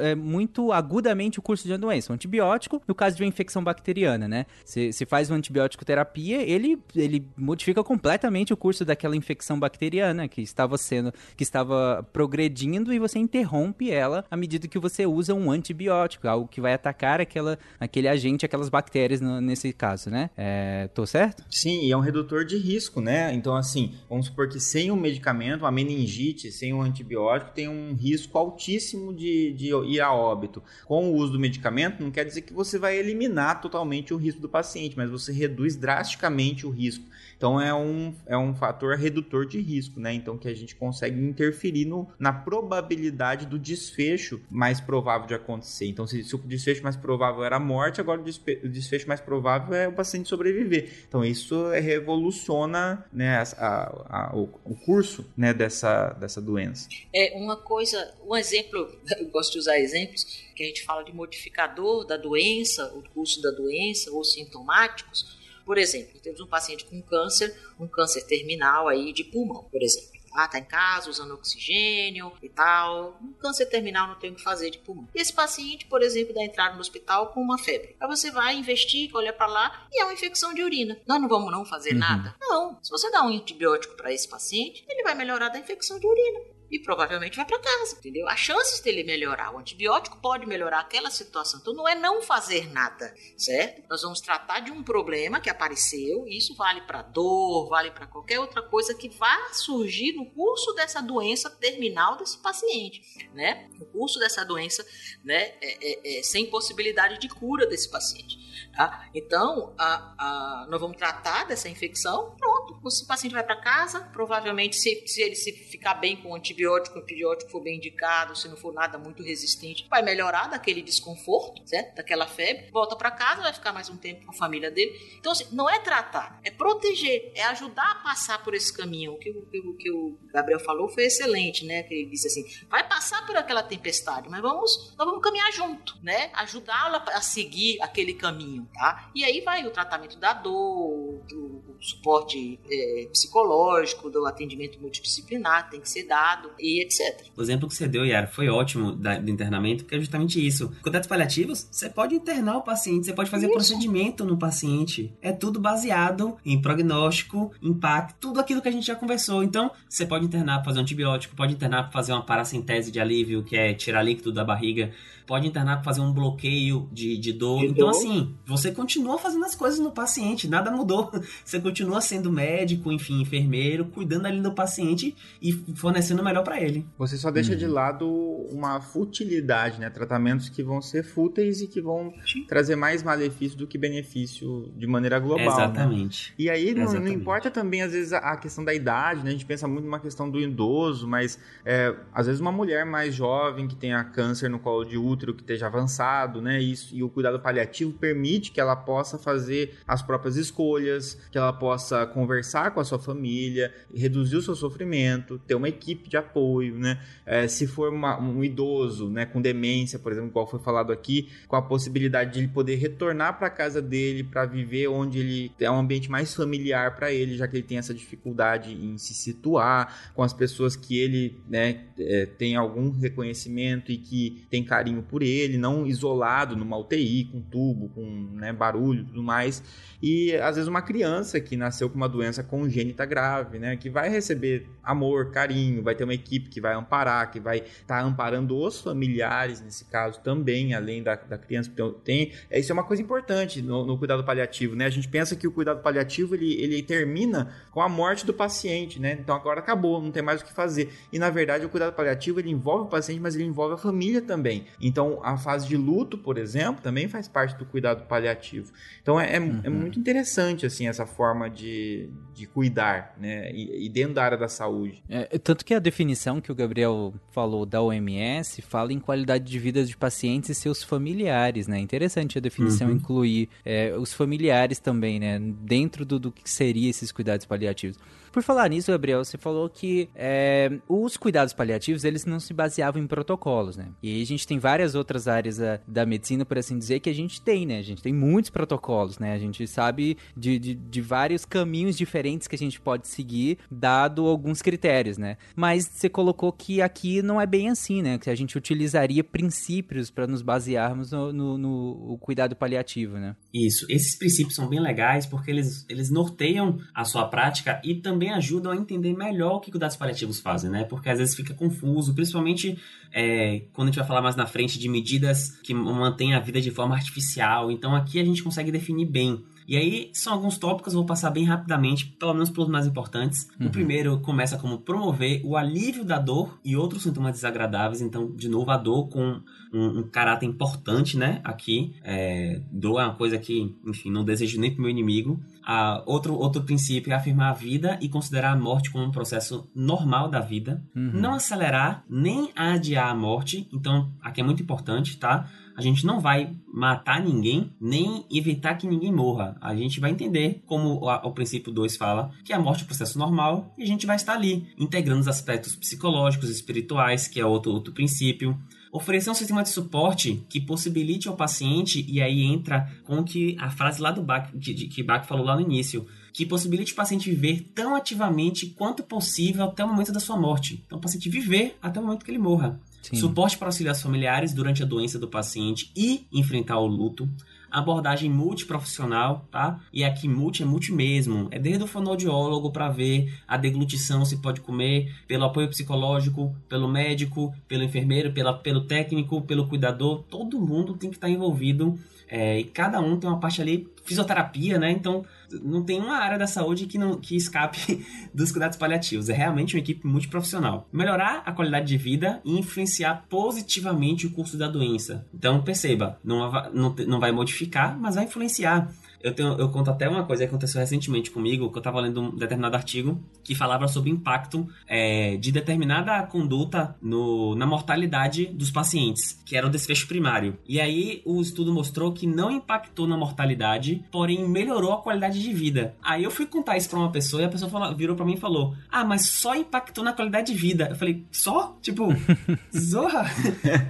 é, muito agudamente o curso de uma doença. Um antibiótico, no caso de uma infecção bacteriana, né? Se faz uma antibiótico terapia, ele, ele modifica completamente o curso daquela infecção bacteriana que estava sendo, que estava progredindo e você interrompe ela à medida que você usa um antibiótico, algo que vai atacar aquela, aquele agente, aquelas bactérias no, nesse caso, né? É, tô certo? Sim, e é um redutor de risco, né? Então, assim, vamos supor que sem um medicamento, uma meningite, sem um antibiótico, tem um risco altíssimo de, de ir a óbito. Com o uso do medicamento, não quer dizer que você vai eliminar totalmente o risco do paciente, mas você reduz drasticamente o risco. Então é um, é um fator redutor de risco, né? Então que a gente consegue interferir no, na probabilidade do desfecho mais provável de acontecer. Então se, se o desfecho mais provável era a morte, agora o, o desfecho mais provável é o paciente sobreviver. Então isso revoluciona né, a, a, o, o, curso né, dessa, dessa doença. É uma coisa, um exemplo, eu gosto de usar exemplos, que a gente fala de modificador da doença, o curso da doença ou sintomáticos por exemplo, temos um paciente com câncer, um câncer terminal aí de pulmão, por exemplo. Ah, tá em casa usando oxigênio e tal. Um câncer terminal não tem o que fazer de pulmão. E esse paciente, por exemplo, dá entrada no hospital com uma febre. Aí você vai, investiga, olha para lá e é uma infecção de urina. Nós não vamos não fazer uhum. nada? Não. Se você dá um antibiótico para esse paciente, ele vai melhorar da infecção de urina e provavelmente vai para casa, entendeu? As chances dele melhorar, o antibiótico pode melhorar aquela situação. Então não é não fazer nada, certo? Nós vamos tratar de um problema que apareceu, e isso vale para dor, vale para qualquer outra coisa que vá surgir no curso dessa doença terminal desse paciente, né? No curso dessa doença, né, é, é, é, sem possibilidade de cura desse paciente. Tá? Então, a, a, nós vamos tratar dessa infecção, pronto. O paciente vai para casa, provavelmente, se, se ele se ficar bem com o antibiótico, o antibiótico for bem indicado, se não for nada muito resistente, vai melhorar daquele desconforto, certo? daquela febre, volta para casa, vai ficar mais um tempo com a família dele. Então, assim, não é tratar, é proteger, é ajudar a passar por esse caminho. O que, o, que o Gabriel falou foi excelente, né? Que ele disse assim: vai passar por aquela tempestade, mas vamos, nós vamos caminhar junto, né? Ajudá-la a seguir aquele caminho tá? E aí vai o tratamento da dor, do, suporte é, psicológico, do atendimento multidisciplinar, tem que ser dado e etc. O exemplo que você deu, Yara, foi ótimo da, do internamento, porque é justamente isso. Cuidados paliativos, você pode internar o paciente, você pode fazer isso. procedimento no paciente. É tudo baseado em prognóstico, impacto, tudo aquilo que a gente já conversou. Então, você pode internar para fazer um antibiótico, pode internar para fazer uma paracentese de alívio, que é tirar líquido da barriga, pode internar para fazer um bloqueio de, de dor. De então, dor. assim, você continua fazendo as coisas no paciente, nada mudou. Você continua sendo médico, enfim, enfermeiro, cuidando ali do paciente e fornecendo o melhor para ele. Você só deixa uhum. de lado uma futilidade, né? Tratamentos que vão ser fúteis e que vão Sim. trazer mais malefício do que benefício de maneira global. Né? Exatamente. Né? E aí não, não, importa também, às vezes, a questão da idade, né? A gente pensa muito numa questão do idoso, mas é, às vezes uma mulher mais jovem que tenha câncer no colo de útero, que esteja avançado, né? Isso, e o cuidado paliativo permite que ela possa fazer as próprias escolhas, que ela possa conversar com a sua família, reduzir o seu sofrimento, ter uma equipe de apoio, né? É, se for uma, um idoso, né, com demência, por exemplo, qual foi falado aqui, com a possibilidade de ele poder retornar para casa dele para viver onde ele é um ambiente mais familiar para ele, já que ele tem essa dificuldade em se situar com as pessoas que ele, né, é, tem algum reconhecimento e que tem carinho por ele, não isolado numa UTI com tubo, com né, barulho, tudo mais. E às vezes uma criança que nasceu com uma doença congênita grave, né? Que vai receber amor, carinho, vai ter uma equipe que vai amparar, que vai estar tá amparando os familiares, nesse caso, também, além da, da criança. Então, tem, é, isso é uma coisa importante no, no, cuidado paliativo, né? A gente pensa que o cuidado paliativo, ele, ele termina com a morte do paciente, né? Então, agora acabou, não tem mais o que fazer. E, na verdade, o cuidado paliativo, ele envolve o paciente, mas ele envolve a família também. Então, a fase de luto, por exemplo, também faz parte do cuidado paliativo. Então, é, é, é uhum. é muito interessante, assim, essa forma de, de cuidar, né? E, e dentro da área da saúde. É, tanto que a definição que o Gabriel falou da OMS fala em qualidade de vida de pacientes e seus familiares, né? Interessante a definição uhum. incluir é, os familiares também, né? Dentro do, do que seria esses cuidados paliativos. Por falar nisso, Gabriel, você falou que é, os cuidados paliativos, eles não se baseavam em protocolos, né? E a gente tem várias outras áreas da, da medicina, por assim dizer, que a gente tem, né? A gente tem muitos protocolos, né? A gente sabe de, de, de vários caminhos diferentes que a gente pode seguir, dado alguns critérios, né? Mas você colocou que aqui não é bem assim, né? Que a gente utilizaria princípios para nos basearmos no, no, no, cuidado paliativo, né? Isso. Esses princípios são bem legais porque eles, eles norteiam a sua prática e também também ajudam a entender melhor o que cuidados paliativos fazem, né? Porque às vezes fica confuso, principalmente é, quando a gente vai falar mais na frente de medidas que mantêm a vida de forma artificial. Então aqui a gente consegue definir bem. E aí são alguns tópicos, vou passar bem rapidamente, pelo menos pelos mais importantes. Uhum. O primeiro começa como promover o alívio da dor e outros sintomas desagradáveis. Então, de novo, a dor com um, um caráter importante, né? Aqui, é, dor é uma coisa que, enfim, não desejo nem pro meu inimigo. Ah, outro, outro princípio é afirmar a vida e considerar a morte como um processo normal da vida. Uhum. Não acelerar nem adiar a morte. Então, aqui é muito importante, tá? A gente não vai matar ninguém, nem evitar que ninguém morra. A gente vai entender, como o, princípio 2 fala, que a morte é um processo normal e a gente vai estar ali, integrando os aspectos psicológicos, espirituais, que é outro, outro princípio oferecer um sistema de suporte que possibilite ao paciente, e aí entra com que a frase lá do Bach, que Bach falou lá no início, que possibilite o paciente viver tão ativamente quanto possível até o momento da sua morte. Então, o paciente viver até o momento que ele morra. Sim. Suporte para auxiliar os familiares durante a doença do paciente e enfrentar o luto abordagem multiprofissional, tá? E aqui multi é multi mesmo. É desde o fonoaudiólogo para ver a deglutição se pode comer, pelo apoio psicológico, pelo médico, pelo enfermeiro, pela, pelo técnico, pelo cuidador. Todo mundo tem que estar tá envolvido é, e cada um tem uma parte ali, fisioterapia, né? Então não tem uma área da saúde que, não, que escape dos cuidados paliativos. É realmente uma equipe multiprofissional. Melhorar a qualidade de vida e influenciar positivamente o curso da doença. Então, perceba, não, não, não vai modificar, mas vai influenciar. Eu, tenho, eu conto até uma coisa que aconteceu recentemente comigo, que eu estava lendo um determinado artigo que falava sobre o impacto é, de determinada conduta no, na mortalidade dos pacientes, que era o desfecho primário. E aí o estudo mostrou que não impactou na mortalidade, porém melhorou a qualidade de vida. Aí eu fui contar isso para uma pessoa e a pessoa falou, virou para mim e falou: Ah, mas só impactou na qualidade de vida. Eu falei: Só? Tipo, zorra?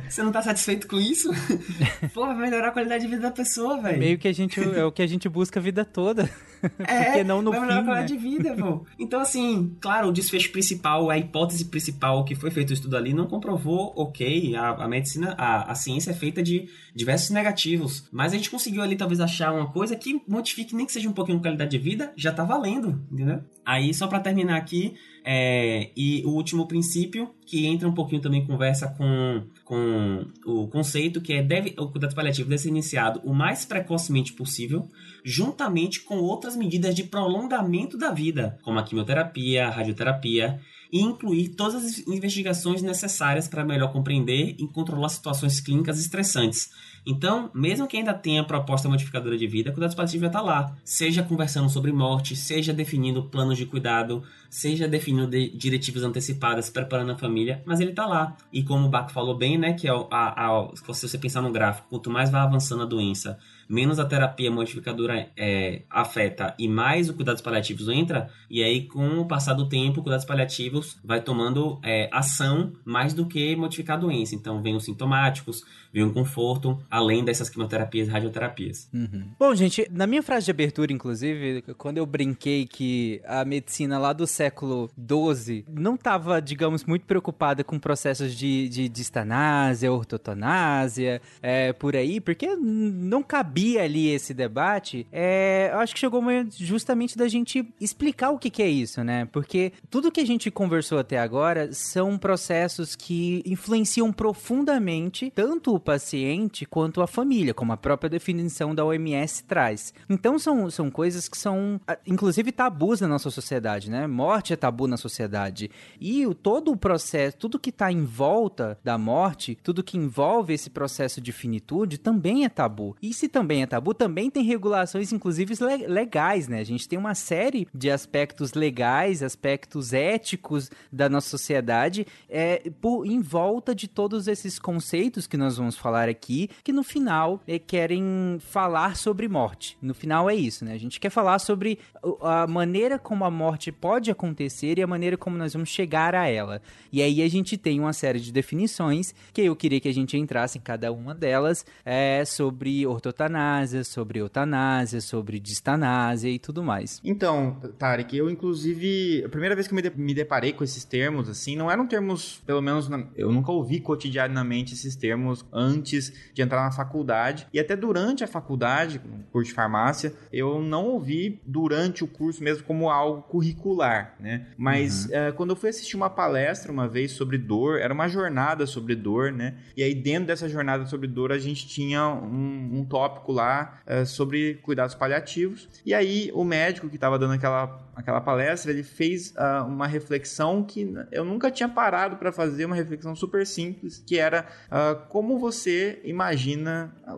Você não tá satisfeito com isso? Pô, vai melhorar a qualidade de vida da pessoa, velho. Meio que a gente é o que a gente gente busca a vida toda. É, Porque não no fim, né? de vida, pô. Então, assim, claro, o desfecho principal, a hipótese principal que foi feito o estudo ali não comprovou, ok, a, a medicina, a, a ciência é feita de diversos negativos, mas a gente conseguiu ali talvez achar uma coisa que modifique nem que seja um pouquinho a qualidade de vida, já tá valendo, entendeu? Aí, só para terminar aqui, é, e o último princípio, que entra um pouquinho também conversa com, com o conceito que é deve, o cuidado paliativo deve ser iniciado o mais precocemente possível, juntamente com outras medidas de prolongamento da vida, como a quimioterapia, a radioterapia, e incluir todas as investigações necessárias para melhor compreender e controlar situações clínicas estressantes então, mesmo que ainda tenha proposta modificadora de vida, cuidado paliativo já está lá. Seja conversando sobre morte, seja definindo planos de cuidado, seja definindo de diretivas antecipadas, preparando a família, mas ele está lá. E como o Baco falou bem, né, que é a, a, se você pensar no gráfico, quanto mais vai avançando a doença, menos a terapia modificadora é, afeta e mais o cuidados paliativos entra, e aí com o passar do tempo, cuidados paliativos vai tomando é, ação mais do que modificar a doença. Então, vem os sintomáticos, vem um conforto, além dessas quimioterapias e radioterapias. Uhum. Bom, gente, na minha frase de abertura, inclusive, quando eu brinquei que a medicina lá do século XII não estava, digamos, muito preocupada com processos de, de, estanásia, ortotonásia, é, por aí, porque não cabia cabia ali esse debate, é, eu acho que chegou o momento justamente da gente explicar o que, que é isso, né? Porque tudo que a gente conversou até agora são processos que influenciam profundamente tanto o paciente quanto a família, como a própria definição da OMS traz. Então são, são coisas que são, inclusive, tabus na nossa sociedade, né? Morte é tabu na sociedade. E o, todo o processo, tudo que está em volta da morte, tudo que envolve esse processo de finitude também é tabu. E se também é tabu, também tem regulações, inclusive legais, né? A gente tem uma série de aspectos legais, aspectos éticos da nossa sociedade é, por, em volta de todos esses conceitos que nós vamos falar aqui, que no final é, querem falar sobre morte. No final é isso, né? A gente quer falar sobre a maneira como a morte pode acontecer e a maneira como nós vamos chegar a ela. E aí a gente tem uma série de definições que eu queria que a gente entrasse em cada uma delas é, sobre ortotanásia, sobre eutanásia, sobre distanásia e tudo mais. Então, Tarek, eu inclusive, a primeira vez que me deparei com esses termos, assim, não eram termos, pelo menos eu nunca ouvi cotidianamente esses termos antes de entrar na faculdade e até durante a faculdade, no curso de farmácia, eu não ouvi durante o curso mesmo como algo curricular, né? Mas uhum. uh, quando eu fui assistir uma palestra uma vez sobre dor, era uma jornada sobre dor, né? E aí dentro dessa jornada sobre dor a gente tinha um, um tópico lá uh, sobre cuidados paliativos e aí o médico que estava dando aquela aquela palestra, ele fez uh, uma reflexão que eu nunca tinha parado para fazer, uma reflexão super simples, que era uh, como você imagina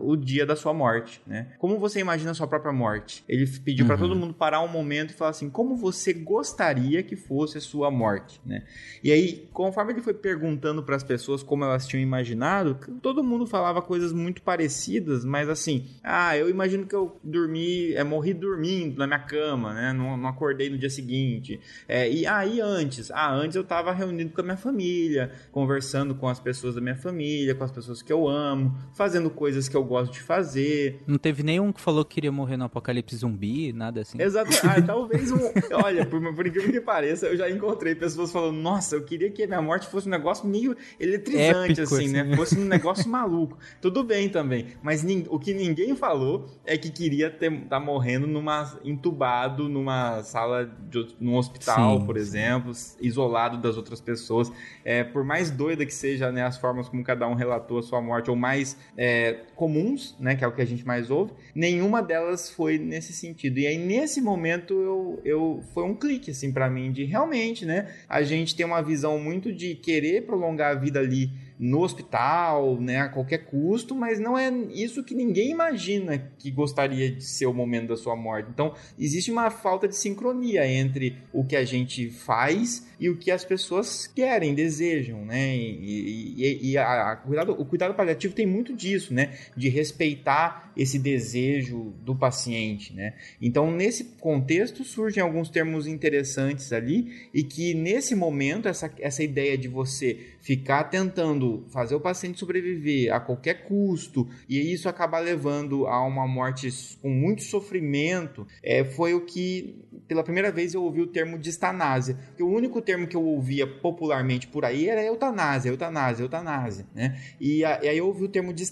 o dia da sua morte, né? Como você imagina a sua própria morte? Ele pediu uhum. para todo mundo parar um momento e falar assim, como você gostaria que fosse a sua morte, né? E aí, conforme ele foi perguntando para as pessoas como elas tinham imaginado, todo mundo falava coisas muito parecidas, mas assim, ah, eu imagino que eu dormi, é, morri dormindo na minha cama, né? Não, não acordei no dia seguinte. É, e aí ah, antes? Ah, antes eu estava reunido com a minha família, conversando com as pessoas da minha família, com as pessoas que eu amo, fazendo coisas que eu gosto de fazer. Não teve nenhum que falou que queria morrer no apocalipse zumbi, nada assim? Exato. Ah, talvez um. Olha, por, por incrível que pareça, eu já encontrei pessoas falando: nossa, eu queria que a minha morte fosse um negócio meio eletrizante, Épico, assim, né? assim, né? Fosse um negócio maluco. Tudo bem também. Mas o que ninguém falou é que queria estar tá morrendo numa. entubado numa sala de, num hospital, sim, por sim. exemplo, isolado das outras pessoas. É, por mais doida que seja né, as formas como cada um relatou a sua morte, ou mais é, comuns, né, que é o que a gente mais ouve, nenhuma delas foi nesse sentido. E aí, nesse momento, eu, eu foi um clique, assim, para mim, de realmente, né, a gente tem uma visão muito de querer prolongar a vida ali no hospital, né, a qualquer custo, mas não é isso que ninguém imagina que gostaria de ser o momento da sua morte. Então, existe uma falta de sincronia entre o que a gente faz e o que as pessoas querem, desejam, né? E, e, e a, a, cuidado, o cuidado paliativo tem muito disso, né? De respeitar esse desejo do paciente, né? Então, nesse contexto, surgem alguns termos interessantes ali e que, nesse momento, essa, essa ideia de você ficar tentando fazer o paciente sobreviver a qualquer custo e isso acabar levando a uma morte com muito sofrimento, é, foi o que pela primeira vez eu ouvi o termo de estanásia. Porque o único termo que eu ouvia popularmente por aí era eutanásia, eutanásia, eutanásia, né? E, a, e aí eu ouvi o termo de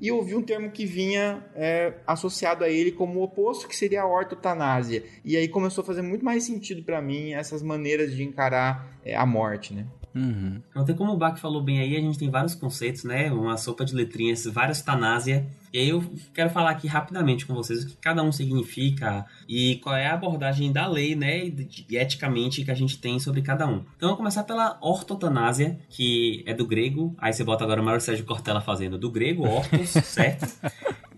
e ouvi um termo que vinha é, associado a ele como o oposto, que seria a ortotanásia. E aí começou a fazer muito mais sentido para mim essas maneiras de encarar é, a morte, né? Uhum. Então, tem como o Bach falou bem aí, a gente tem vários conceitos, né? Uma sopa de letrinhas, várias tanásia. E aí eu quero falar aqui rapidamente com vocês o que cada um significa e qual é a abordagem da lei, né? E eticamente que a gente tem sobre cada um. Então, vou começar pela ortotanásia, que é do grego. Aí você bota agora o Mário Sérgio Cortella fazendo do grego, ortos, certo?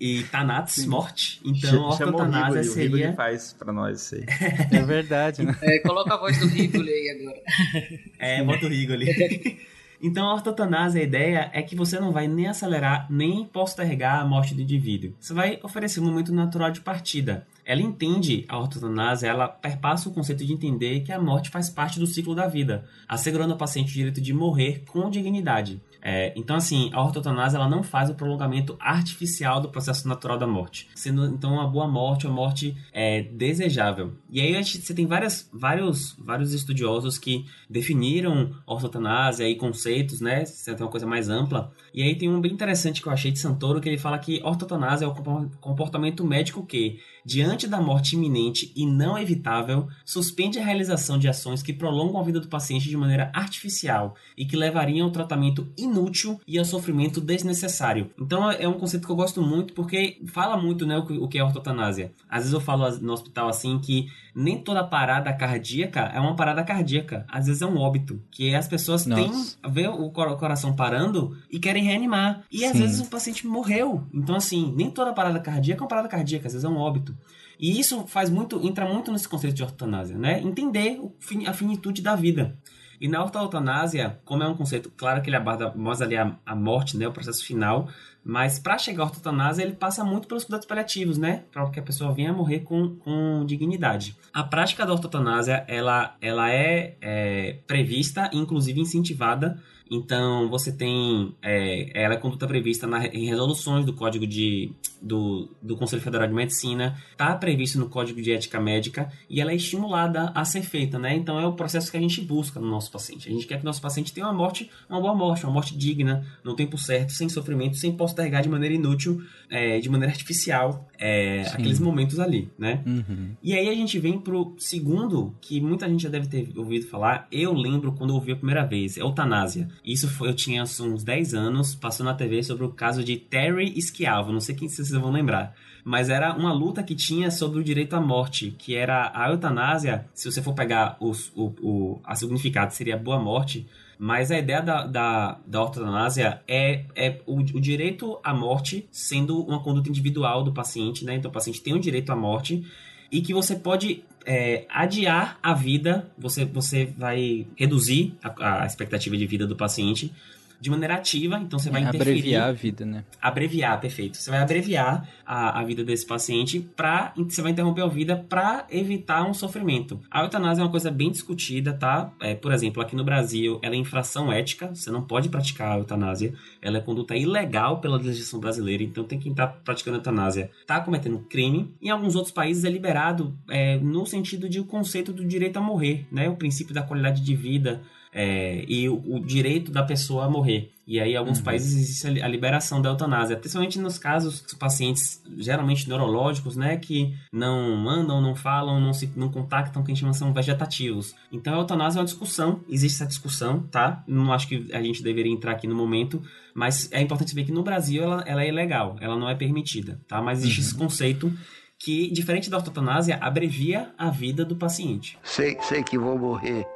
E Thanatos, Sim. morte. Então, ortotanásia seria... O Rigoli faz pra nós isso aí. É verdade, né? É, coloca a voz do Rigoli aí agora. É, bota o Rigoli. Então, a ortotanásia, a ideia é que você não vai nem acelerar, nem postergar a morte do indivíduo. Você vai oferecer um momento natural de partida. Ela entende, a ortotanásia, ela perpassa o conceito de entender que a morte faz parte do ciclo da vida, assegurando ao paciente o direito de morrer com dignidade. É, então, assim, a ortotanase ela não faz o prolongamento artificial do processo natural da morte, sendo então uma boa morte, uma morte é, desejável. E aí gente, você tem várias, vários, vários estudiosos que definiram ortotanásia e conceitos né? Você tem uma coisa mais ampla. E aí tem um bem interessante que eu achei de Santoro, que ele fala que ortotanásia é o comportamento médico que diante da morte iminente e não evitável, suspende a realização de ações que prolongam a vida do paciente de maneira artificial e que levariam ao tratamento inútil e ao sofrimento desnecessário. Então é um conceito que eu gosto muito porque fala muito né, o que é ortotanásia. Às vezes eu falo no hospital assim que nem toda parada cardíaca é uma parada cardíaca. Às vezes é um óbito. Que as pessoas Nossa. têm, vê o coração parando e querem reanimar. E às Sim. vezes o paciente morreu. Então, assim, nem toda parada cardíaca é uma parada cardíaca, às vezes é um óbito. E isso faz muito, entra muito nesse conceito de ortotanásia, né? Entender a finitude da vida. E na ortotanásia, como é um conceito, claro que ele aborda mais ali a, a morte, né, o processo final, mas para chegar à ortotanásia, ele passa muito pelos cuidados paliativos, né, para que a pessoa venha morrer com, com dignidade. A prática da ortotanásia, ela, ela é, é prevista inclusive incentivada então, você tem. É, ela é conduta prevista na, em resoluções do Código de, do, do Conselho Federal de Medicina, está previsto no Código de Ética Médica e ela é estimulada a ser feita, né? Então, é o processo que a gente busca no nosso paciente. A gente quer que o nosso paciente tenha uma morte, uma boa morte, uma morte digna, no tempo certo, sem sofrimento, sem postergar de maneira inútil, é, de maneira artificial, é, aqueles momentos ali, né? Uhum. E aí a gente vem pro segundo, que muita gente já deve ter ouvido falar, eu lembro quando eu ouvi a primeira vez, eutanásia. Isso foi, eu tinha uns 10 anos, passou na TV sobre o caso de Terry Schiavo, não sei quem vocês vão lembrar. Mas era uma luta que tinha sobre o direito à morte, que era a eutanásia, se você for pegar os, o, o a significado, seria boa morte, mas a ideia da, da, da eutanásia é, é o, o, direito à morte sendo uma conduta individual do paciente, né? Então o paciente tem o direito à morte e que você pode é, adiar a vida, você, você vai reduzir a, a, expectativa de vida do paciente de maneira ativa, então você vai é, interferir. Abreviar a vida, né? Abreviar, perfeito. Você vai abreviar a, a vida desse paciente para Você vai interromper a vida para evitar um sofrimento. A eutanásia é uma coisa bem discutida, tá? É, por exemplo, aqui no Brasil, ela é infração ética, você não pode praticar a eutanásia. Ela é conduta ilegal pela legislação brasileira, então tem quem tá praticando eutanásia tá cometendo crime. Em alguns outros países é liberado é, no sentido de o conceito do direito a morrer, né? O princípio da qualidade de vida é, e o, o, direito da pessoa a morrer. E aí, em alguns uhum. países existe a liberação da eutanásia, principalmente nos casos de pacientes geralmente neurológicos, né, que não andam, não falam, não se não contactam, que a gente chama são vegetativos. Então, a eutanásia é uma discussão, existe essa discussão, tá? Não acho que a gente deveria entrar aqui no momento, mas é importante ver que no Brasil ela, ela é ilegal, ela não é permitida, tá? Mas existe uhum. esse conceito que, diferente da eutanásia, abrevia a vida do paciente. Sei, sei que vou morrer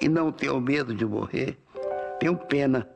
e não tenho medo de morrer, tenho pena.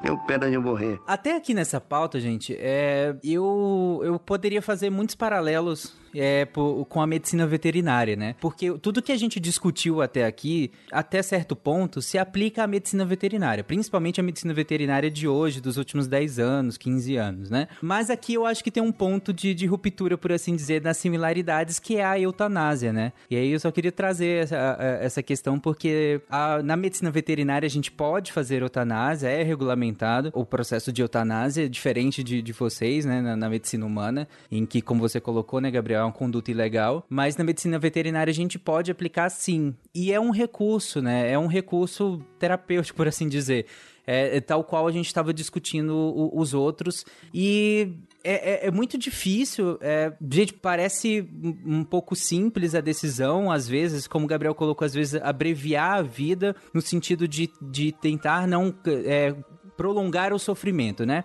Tenho pena de morrer. Até aqui nessa pauta, gente, é, eu, eu poderia fazer muitos paralelos é, por, com a medicina veterinária, né? Porque tudo que a gente discutiu até aqui, até certo ponto, se aplica à medicina veterinária, principalmente a medicina veterinária de hoje, dos últimos 10 anos, 15 anos, né? Mas aqui eu acho que tem um ponto de, de ruptura, por assim dizer, nas similaridades, que é a eutanásia, né? E aí eu só queria trazer essa, essa questão, porque a, na medicina veterinária a gente pode fazer eutanásia, é regulamentado o processo de eutanásia, diferente de, de vocês, né, na, na medicina humana, em que, como você colocou, né, Gabriel? Uma conduta ilegal, mas na medicina veterinária a gente pode aplicar sim. E é um recurso, né? É um recurso terapêutico, por assim dizer. É, é tal qual a gente estava discutindo o, os outros. E é, é, é, muito difícil. É, gente, parece um pouco simples a decisão, às vezes, como o Gabriel colocou, às vezes, abreviar a vida no sentido de, de tentar não é, prolongar o sofrimento, né?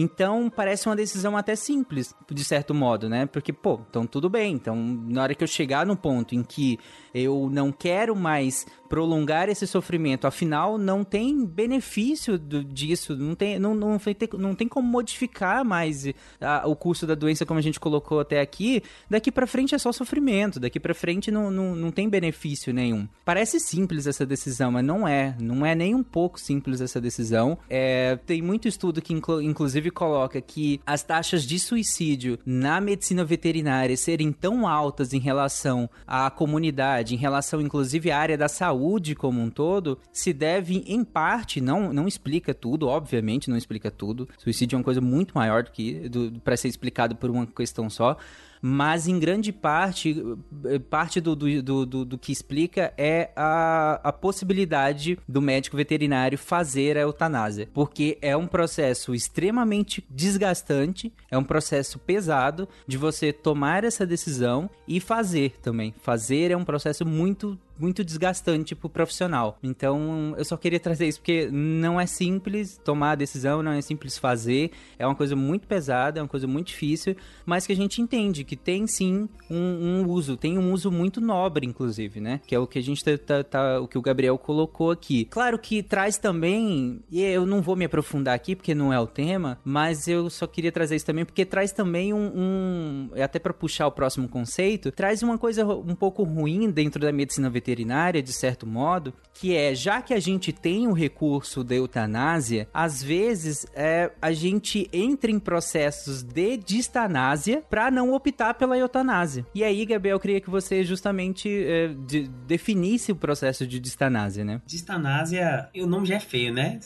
Então, parece uma decisão até simples, de certo modo, né? Porque, pô, então tudo bem. Então, na hora que eu chegar no ponto em que eu não quero mais prolongar esse sofrimento, afinal, não tem benefício do, disso, não tem, não, não, não tem como modificar mais a, o curso da doença como a gente colocou até aqui. Daqui para frente é só sofrimento, daqui para frente não, não, não tem benefício nenhum. Parece simples essa decisão, mas não é. Não é nem um pouco simples essa decisão. É, tem muito estudo que, inclu, inclusive, coloca que as taxas de suicídio na medicina veterinária serem tão altas em relação à comunidade, em relação, inclusive, à área da saúde saúde como um todo se deve, em parte, não, não explica tudo, obviamente não explica tudo. Suicídio é uma coisa muito maior do que para ser explicado por uma questão só mas em grande parte, eh, parte do, do, do, do que explica é a, a possibilidade do médico veterinário fazer a eutanásia, porque é um processo extremamente desgastante, é um processo pesado de você tomar essa decisão e fazer também. Fazer é um processo muito muito desgastante pro profissional. Então, eu só queria trazer isso porque não é simples tomar a decisão, não é simples fazer, é uma coisa muito pesada, é uma coisa muito difícil, mas que a gente entende que tem sim um, um uso, tem um uso muito nobre, inclusive, né? Que é o que a gente tá, tá, tá, o que o Gabriel colocou aqui. Claro que traz também, e eu não vou me aprofundar aqui porque não é o tema, mas eu só queria trazer isso também porque traz também um, um até para puxar o próximo conceito, traz uma coisa um pouco ruim dentro da medicina veterinária veterinária, de certo modo, que é, já que a gente tem o recurso da eutanásia, às vezes é, a gente entra em processos de distanásia para não optar pela eutanásia. E aí, Gabriel, eu queria que você justamente é, de, definisse o processo de distanásia, né? Distanásia, o nome já é feio, né?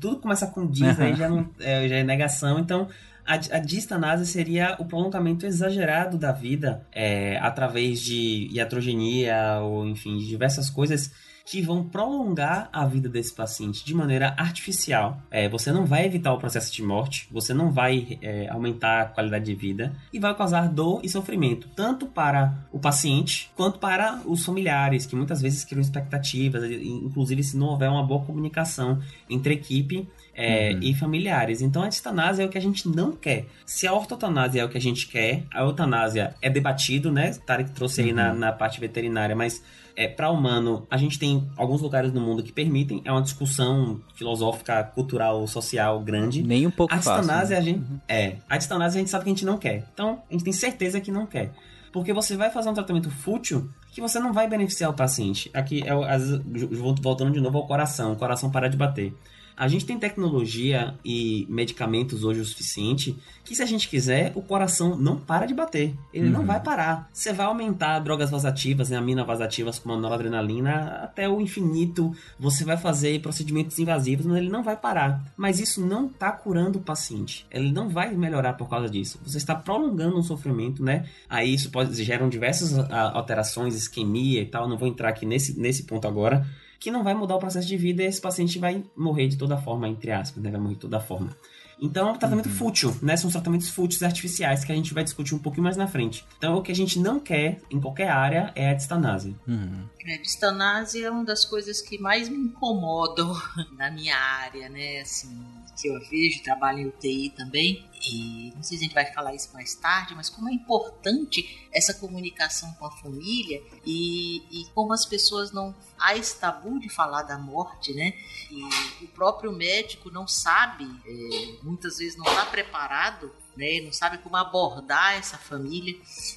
Tudo começa com dis, aí já, não, é, já é negação, então a, a distanásia seria o prolongamento exagerado da vida é, através de iatrogenia ou, enfim, de diversas coisas que vão prolongar a vida desse paciente de maneira artificial. É, você não vai evitar o processo de morte, você não vai é, aumentar a qualidade de vida e vai causar dor e sofrimento, tanto para o paciente quanto para os familiares, que muitas vezes criam expectativas, inclusive se não houver uma boa comunicação entre equipe é, uhum. e familiares. Então a eutanásia é o que a gente não quer. Se a ortotanásia é o que a gente quer, a eutanásia é debatido, né? Tarek trouxe aí na, uhum. na parte veterinária, mas é, para humano, a gente tem alguns lugares no mundo que permitem, é uma discussão filosófica, cultural, social grande. Nem um pouco a fácil. A né? a gente uhum. é, a distanásia a gente sabe que a gente não quer. Então, a gente tem certeza que não quer. Porque você vai fazer um tratamento fútil que você não vai beneficiar o paciente. Aqui é voltando de novo ao coração, o coração parar de bater. A gente tem tecnologia e medicamentos hoje o suficiente que, se a gente quiser, o coração não para de bater. Ele uhum. não vai parar. Você vai aumentar drogas vasativas, né, vasativas como a noradrenalina até o infinito. Você vai fazer procedimentos invasivos, mas ele não vai parar. Mas isso não está curando o paciente. Ele não vai melhorar por causa disso. Você está prolongando um sofrimento, né? Aí isso pode geram diversas alterações, isquemia e tal. Não vou entrar aqui nesse, nesse ponto agora que não vai mudar o processo de vida e esse paciente vai morrer de toda forma, entre aspas, né? Vai morrer de toda forma. Então é um tratamento uhum. fútil, né? São os tratamentos fúteis artificiais que a gente vai discutir um pouquinho mais na frente. Então o que a gente não quer em qualquer área é a distanásia. Uhum. É, distanásia é uma das coisas que mais me incomodam na minha área, né? Assim, que eu vejo, trabalho em UTI também, e não sei se a gente vai falar isso mais tarde, mas como é importante essa comunicação com a família e, e como as pessoas não. Há esse tabu de falar da morte, né? E o próprio médico não sabe, é, muitas vezes não está preparado né? Não sabe como abordar essa família,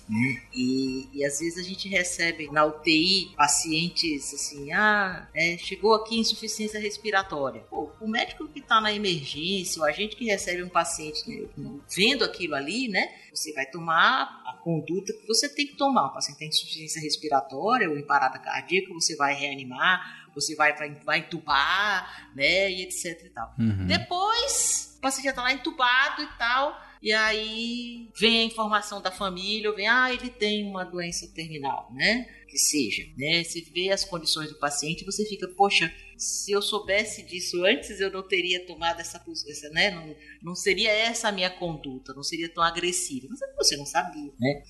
né? E, e às vezes a gente recebe na UTI pacientes assim, ah, é, chegou aqui insuficiência respiratória. Pô, o médico que está na emergência, o agente que recebe um paciente né, vendo aquilo ali, né? Você vai tomar a conduta que você tem que tomar. O paciente tem insuficiência respiratória ou em parada cardíaca, você vai reanimar, você vai, vai, vai entubar, né? E etc e tal. Uhum. Depois, o paciente já está lá entubado e tal e aí vem a informação da família, vem, ah, ele tem uma doença terminal, né? Que seja, né? Você vê as condições do paciente, você fica, poxa, se eu soubesse disso antes, eu não teria tomado essa posição, né? Não, não seria essa a minha conduta, não seria tão agressiva. Mas você não sabia, né?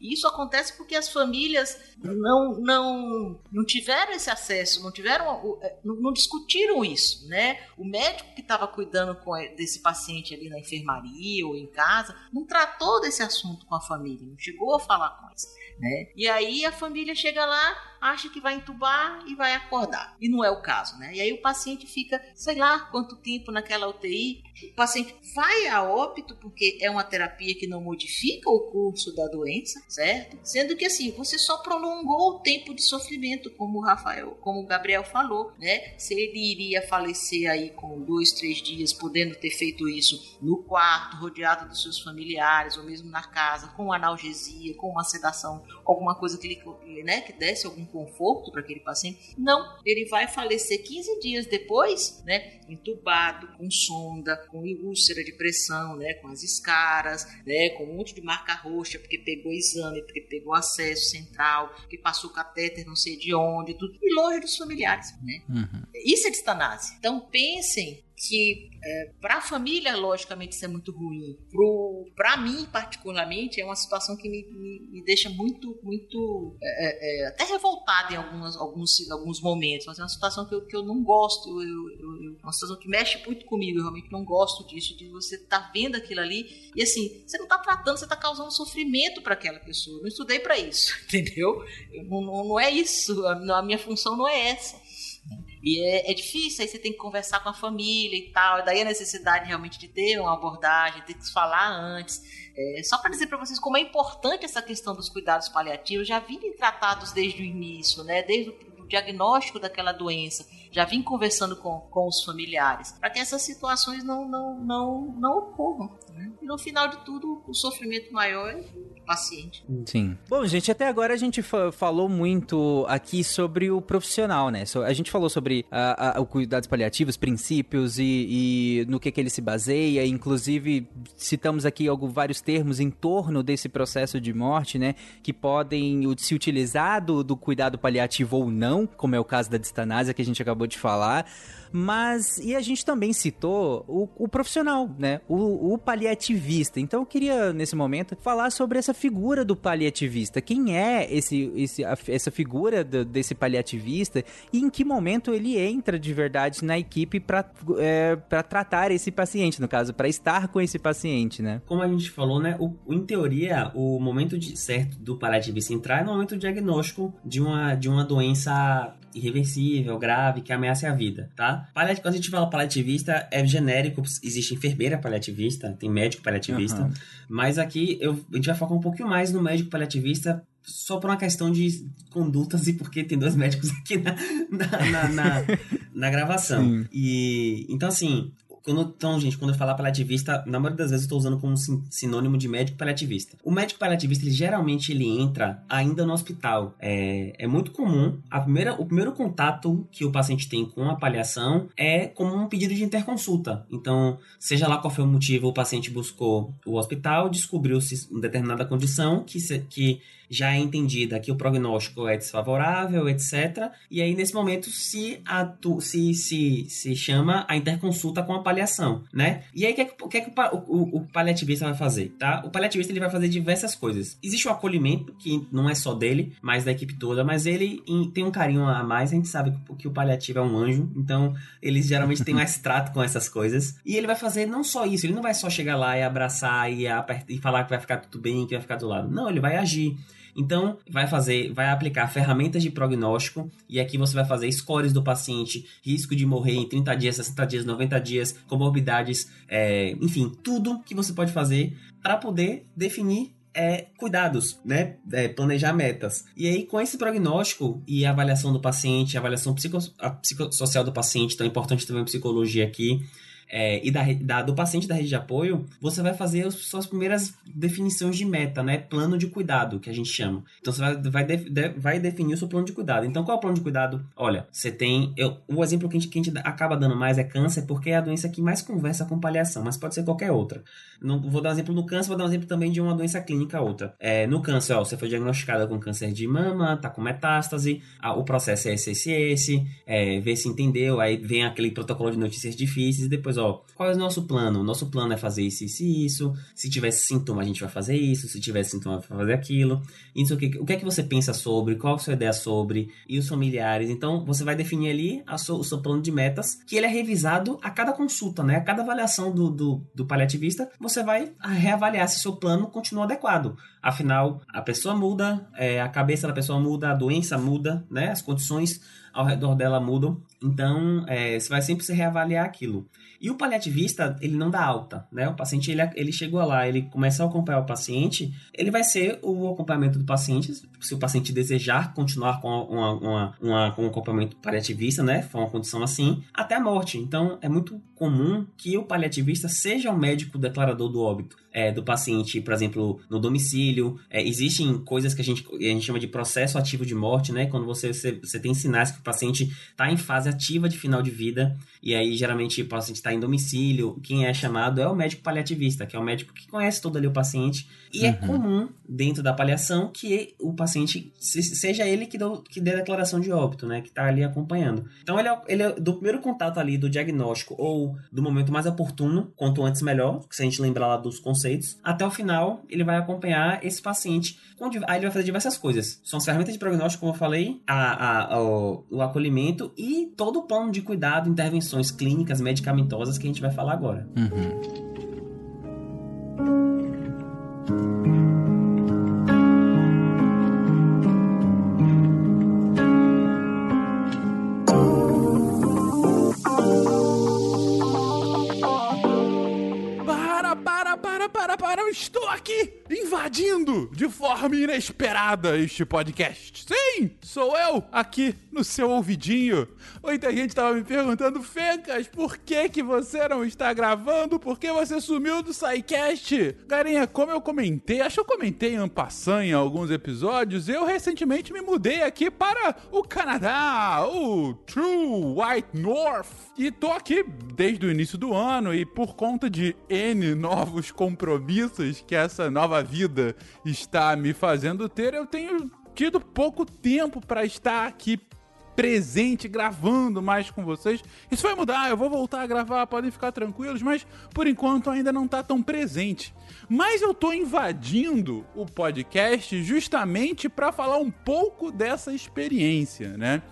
E isso acontece porque as famílias não, não, não tiveram esse acesso, não tiveram, é, não, discutiram isso, né? O médico que estava cuidando desse paciente ali na enfermaria ou em casa, não tratou desse assunto com a família, não chegou a falar com eles. Né? E aí a família chega lá, acha que vai entubar e vai acordar. E não é o caso, né? E aí o paciente fica, sei lá quanto tempo naquela UTI. O paciente vai a óbito porque é uma terapia que não modifica o curso da doença, certo? Sendo que assim, você só prolongou o tempo de sofrimento, como o Rafael, como o Gabriel falou, né? Se ele iria falecer aí com dois, três dias, podendo ter feito isso no quarto, rodeado dos seus familiares, ou mesmo na casa, com analgesia, com uma sedação alguma coisa que ele, né, que desse algum conforto para aquele paciente. Não, ele vai falecer 15 dias depois, né, entubado, com sonda, com úlcera de pressão, né, com as escaras, né, com um monte de marca roxa, porque pegou exame, porque pegou acesso central, porque passou catéter não sei de onde, tudo, e longe dos familiares, né? Uhum. Isso é distanase. Então pensem que é, para a família, logicamente, isso é muito ruim. Para mim, particularmente, é uma situação que me, me, me deixa muito, muito é, é, até revoltada em algumas, alguns, alguns momentos. Mas é uma situação que eu, que eu não gosto. Eu, eu, é uma situação que mexe muito comigo. Eu realmente não gosto disso, de você estar tá vendo aquilo ali e assim, você não está tratando, você está causando sofrimento para aquela pessoa. Eu não estudei para isso, entendeu? Não, não, é isso. A minha função não é essa. E é, é, difícil, aí você tem que conversar com a família e tal. Daí a necessidade realmente de ter uma abordagem, ter que falar antes. É, só para dizer para vocês como é importante essa questão dos cuidados paliativos, já vim tratados desde o início, né? Desde o diagnóstico daquela doença, já vim conversando com, com os familiares, para que essas situações não, não, não, não ocorram. Né? E no final de tudo, o sofrimento maior é paciente. Sim. Bom, gente, até agora a gente falou muito aqui sobre o profissional, né? A gente falou sobre a, a, o cuidados paliativos, princípios e, e, no que, que ele se baseia. Inclusive, citamos aqui alguns, vários termos em torno desse processo de morte, né? Que podem se utilizar do, do cuidado paliativo ou não, como é o caso da distanásia que a gente acabou de falar. Mas, e a gente também citou o, o profissional, né? O, o, paliativista. Então eu queria, nesse momento, falar sobre essa figura do paliativista. Quem é esse, esse a, essa figura do, desse paliativista e em que momento ele entra de verdade na equipe para é, tratar esse paciente, no caso, para estar com esse paciente, né? Como a gente falou, né? O, em teoria, o momento de, certo do paliativista entrar é no momento diagnóstico de uma, de uma doença irreversível, grave, que ameaça a vida, tá? Quando a gente fala paliativista, é genérico, existe enfermeira paliativista, tem médico paliativista, uhum. mas aqui eu, a gente vai focar um pouquinho mais no médico paliativista só por uma questão de condutas e porque tem dois médicos aqui na, na, na, na, na gravação. Sim. E então, assim, quando, então, gente, quando eu falar paliativista, na maioria das vezes eu estou usando como sinônimo de médico paliativista. O médico paliativista, ele geralmente ele entra ainda no hospital. É, é muito comum. A primeira, o primeiro contato que o paciente tem com a paliação é como um pedido de interconsulta. Então, seja lá qual foi o motivo, o paciente buscou o hospital, descobriu-se uma determinada condição que, se, que já é entendida que o prognóstico é desfavorável, etc. E aí, nesse momento, se, atu se, se, se chama a interconsulta com a paliação, né? E aí, o que, é que, que, é que o, o, o, paliativista vai fazer, tá? O paliativista ele vai fazer diversas coisas. Existe o acolhimento, que não é só dele, mas da equipe toda, mas ele em, tem um carinho a mais, a gente sabe que, o paliativo é um anjo, então eles geralmente têm mais trato com essas coisas. E ele vai fazer não só isso, ele não vai só chegar lá e abraçar e, e falar que vai ficar tudo bem, que vai ficar do lado. Não, ele vai agir. Então, vai fazer, vai aplicar ferramentas de prognóstico e aqui você vai fazer scores do paciente, risco de morrer em 30 dias, 60 dias, 90 dias, comorbidades, é, enfim, tudo que você pode fazer para poder definir é, cuidados, né? É, planejar metas. E aí, com esse prognóstico e avaliação do paciente, avaliação psico, psicossocial do paciente, tão importante também a psicologia aqui, é, e da, da, do paciente da rede de apoio, você vai fazer as suas primeiras definições de meta, né? Plano de cuidado, que a gente chama. Então, você vai, vai, de, vai definir o seu plano de cuidado. Então, qual é o plano de cuidado? Olha, você tem... Eu, o exemplo que a, gente, que a gente acaba dando mais é câncer, porque é a doença que mais conversa com paliação, mas pode ser qualquer outra. Não, vou dar um exemplo no câncer, vou dar um exemplo também de uma doença clínica outra. É, no câncer, ó, você foi diagnosticada com câncer de mama, tá com metástase, a, o processo é esse, esse, esse, é, ver se entendeu, aí vem aquele protocolo de notícias difíceis, e depois, ó, qual é o nosso plano? O nosso plano é fazer isso, isso e isso. Se tivesse sintoma, a gente vai fazer isso. Se tivesse sintoma, vai fazer aquilo. Isso, o, que, o que é que você pensa sobre? Qual a sua ideia sobre? E os familiares. Então, você vai definir ali o seu plano de metas, que ele é revisado a cada consulta, né? A cada avaliação do, do, do paliativista, você vai reavaliar se o seu plano continua adequado. Afinal, a pessoa muda, é, a cabeça da pessoa muda, a doença muda, né? As condições ao redor dela mudam. Então, é, você vai sempre se reavaliar aquilo. E o paliativista, ele não dá alta, né? O paciente, ele, ele chegou lá, ele começa a acompanhar o paciente, ele vai ser o acompanhamento do paciente, se o paciente desejar continuar com uma, uma, uma, um acompanhamento paliativista, né? For uma condição assim, até a morte. Então, é muito comum que o paliativista seja o médico declarador do óbito. É, do paciente, por exemplo, no domicílio. É, existem coisas que a gente, a gente chama de processo ativo de morte, né? Quando você, você, você tem sinais que o paciente está em fase ativa de final de vida, e aí geralmente o paciente está em domicílio. Quem é chamado é o médico paliativista, que é o médico que conhece todo ali o paciente. E é uhum. é comum, dentro da paliação, que o paciente seja ele que, do, que dê a declaração de óbito, né? Que está ali acompanhando. Então, ele é, ele é do primeiro contato ali do diagnóstico ou do momento mais oportuno, quanto antes melhor, se a gente lembrar lá dos conceitos, até o final ele vai acompanhar esse paciente. Aí ele vai fazer diversas coisas. São as ferramentas de prognóstico, como eu falei, a, a, o, o acolhimento e todo o plano de cuidado, intervenções clínicas, medicamentosas que a gente vai falar agora. Uhum. Aqui invadindo de forma inesperada este podcast. Sim, sou eu aqui no seu ouvidinho. Muita gente estava me perguntando, Fencas, por que que você não está gravando? Por que você sumiu do SciCast? Garinha, como eu comentei, acho que eu comentei em alguns episódios, eu recentemente me mudei aqui para o Canadá, o True White North. E tô aqui desde o início do ano e por conta de N novos compromissos que essa nova vida está me fazendo ter, eu tenho tido pouco tempo para estar aqui presente, gravando mais com vocês. Isso vai mudar, eu vou voltar a gravar, podem ficar tranquilos, mas por enquanto ainda não está tão presente. Mas eu tô invadindo o podcast justamente para falar um pouco dessa experiência, né?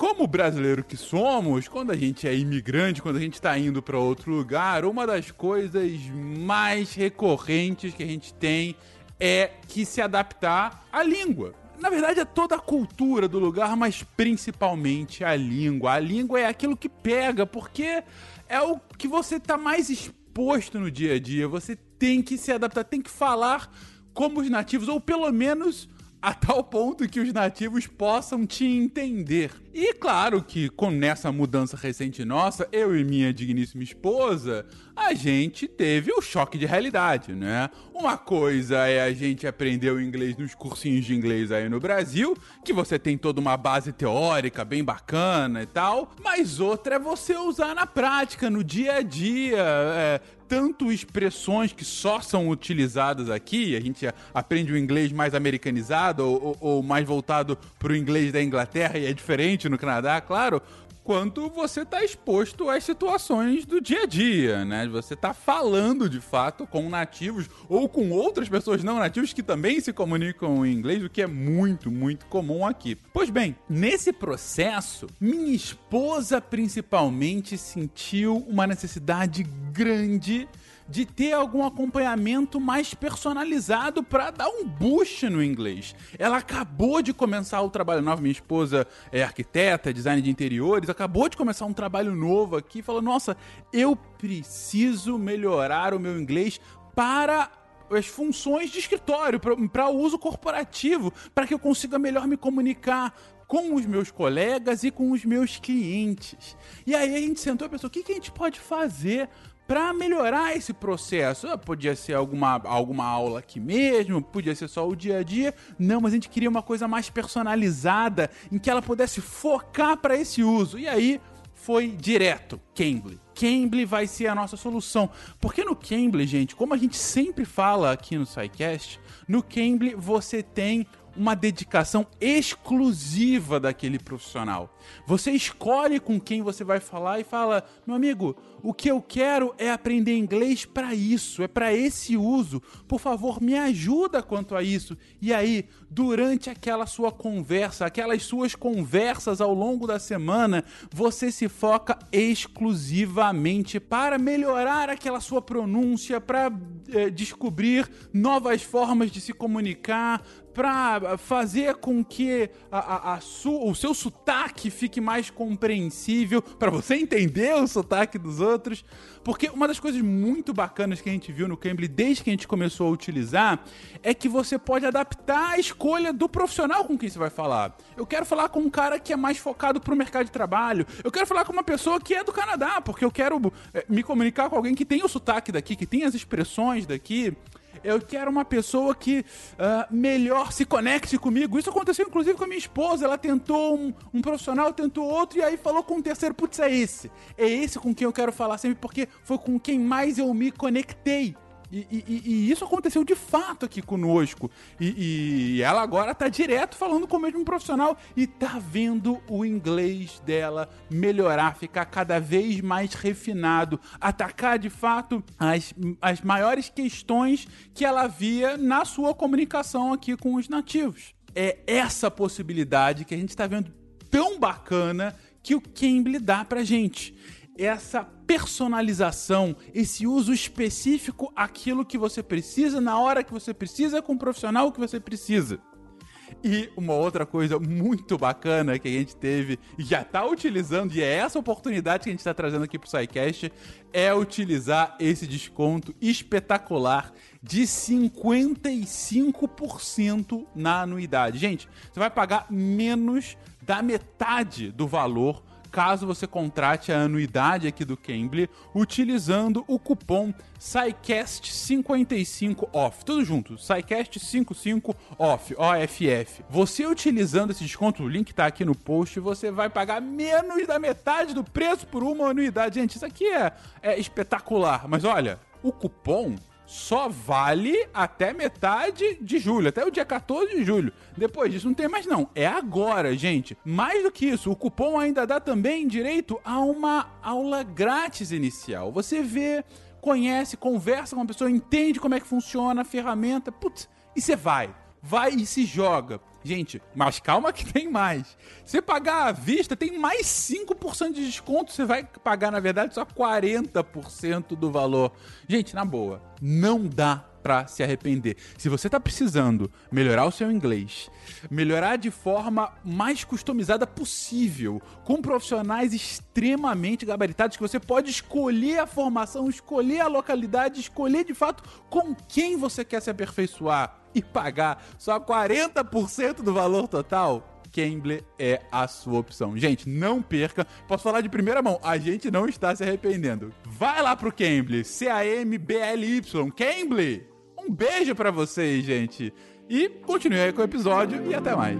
Como brasileiro que somos, quando a gente é imigrante, quando a gente está indo para outro lugar, uma das coisas mais recorrentes que a gente tem é que se adaptar à língua. Na verdade, é toda a cultura do lugar, mas principalmente a língua. A língua é aquilo que pega, porque é o que você está mais exposto no dia a dia. Você tem que se adaptar, tem que falar como os nativos, ou pelo menos a tal ponto que os nativos possam te entender. E claro que com nessa mudança recente nossa, eu e minha digníssima esposa, a gente teve o choque de realidade, né? Uma coisa é a gente aprender o inglês nos cursinhos de inglês aí no Brasil, que você tem toda uma base teórica bem bacana e tal, mas outra é você usar na prática, no dia a dia, é, tanto expressões que só são utilizadas aqui, a gente aprende o inglês mais americanizado ou, ou, ou mais voltado para o inglês da Inglaterra e é diferente no Canadá, claro, quanto você está exposto às situações do dia a dia, né? Você está falando de fato com nativos ou com outras pessoas não nativas que também se comunicam em inglês, o que é muito, muito comum aqui. Pois bem, nesse processo, minha esposa principalmente sentiu uma necessidade grande de ter algum acompanhamento mais personalizado para dar um boost no inglês. Ela acabou de começar o trabalho novo, minha esposa é arquiteta, design de interiores, acabou de começar um trabalho novo aqui, falou: "Nossa, eu preciso melhorar o meu inglês para as funções de escritório, para uso corporativo, para que eu consiga melhor me comunicar com os meus colegas e com os meus clientes. E aí a gente sentou e pensou: o que, que a gente pode fazer para melhorar esse processo. Ah, podia ser alguma, alguma aula aqui mesmo, podia ser só o dia a dia. Não, mas a gente queria uma coisa mais personalizada, em que ela pudesse focar para esse uso. E aí foi direto, Cambly. Cambly vai ser a nossa solução. Porque no Cambly, gente, como a gente sempre fala aqui no SciCast, no Cambly você tem uma dedicação exclusiva daquele profissional. Você escolhe com quem você vai falar e fala: meu amigo, o que eu quero é aprender inglês para isso, é para esse uso. Por favor, me ajuda quanto a isso. E aí, durante aquela sua conversa, aquelas suas conversas ao longo da semana, você se foca exclusivamente para melhorar aquela sua pronúncia, para é, descobrir novas formas de se comunicar, para fazer com que a, a, a su, o seu sotaque fique mais compreensível, para você entender o sotaque dos outros. Porque uma das coisas muito bacanas que a gente viu no Cambly desde que a gente começou a utilizar é que você pode adaptar a escolha do profissional com quem você vai falar. Eu quero falar com um cara que é mais focado pro mercado de trabalho. Eu quero falar com uma pessoa que é do Canadá, porque eu quero é, me comunicar com alguém que tem o sotaque daqui, que tem as expressões daqui. Eu quero uma pessoa que uh, melhor se conecte comigo. Isso aconteceu inclusive com a minha esposa. Ela tentou um, um profissional, tentou outro, e aí falou com um terceiro: putz, é esse. É esse com quem eu quero falar sempre, porque foi com quem mais eu me conectei. E, e, e, isso aconteceu de fato aqui conosco. E, e, ela agora tá direto falando com o mesmo profissional e tá vendo o inglês dela melhorar, ficar cada vez mais refinado, atacar de fato as, as maiores questões que ela via na sua comunicação aqui com os nativos. É essa possibilidade que a gente está vendo tão bacana que o Cambly dá pra gente essa personalização, esse uso específico aquilo que você precisa na hora que você precisa com o profissional que você precisa. E uma outra coisa muito bacana que a gente teve e já está utilizando, e é essa oportunidade que a gente está trazendo aqui para o SciCast, é utilizar esse desconto espetacular de 55% na anuidade. Gente, você vai pagar menos da metade do valor caso você contrate a anuidade aqui do Cambly utilizando o cupom SciCast55OFF. Tudo junto, SciCast55OFF, OFF. Você utilizando esse desconto, o link tá aqui no post, você vai pagar menos da metade do preço por uma anuidade. Gente, isso aqui é, é espetacular. Mas olha, o cupom só vale até metade de julho, até o dia 14 de julho. Depois disso não tem mais não. É agora, gente. Mais do que isso, o cupom ainda dá também direito a uma aula grátis inicial. Você vê, conhece, conversa com a pessoa, entende como é que funciona a ferramenta, putz, e você vai. Vai e se joga. Gente, mas calma que tem mais. Você pagar à vista, tem mais 5% de desconto. Você vai pagar, na verdade, só 40% do valor. Gente, na boa, não dá para se arrepender. Se você está precisando melhorar o seu inglês, melhorar de forma mais customizada possível, com profissionais extremamente gabaritados que você pode escolher a formação, escolher a localidade, escolher de fato com quem você quer se aperfeiçoar e pagar só 40% do valor total, Cambly é a sua opção. Gente, não perca. Posso falar de primeira mão, a gente não está se arrependendo. Vai lá pro Cambly, C-A-M-B-L-Y, Cambly! Um beijo para vocês, gente. E continue aí com o episódio e até mais.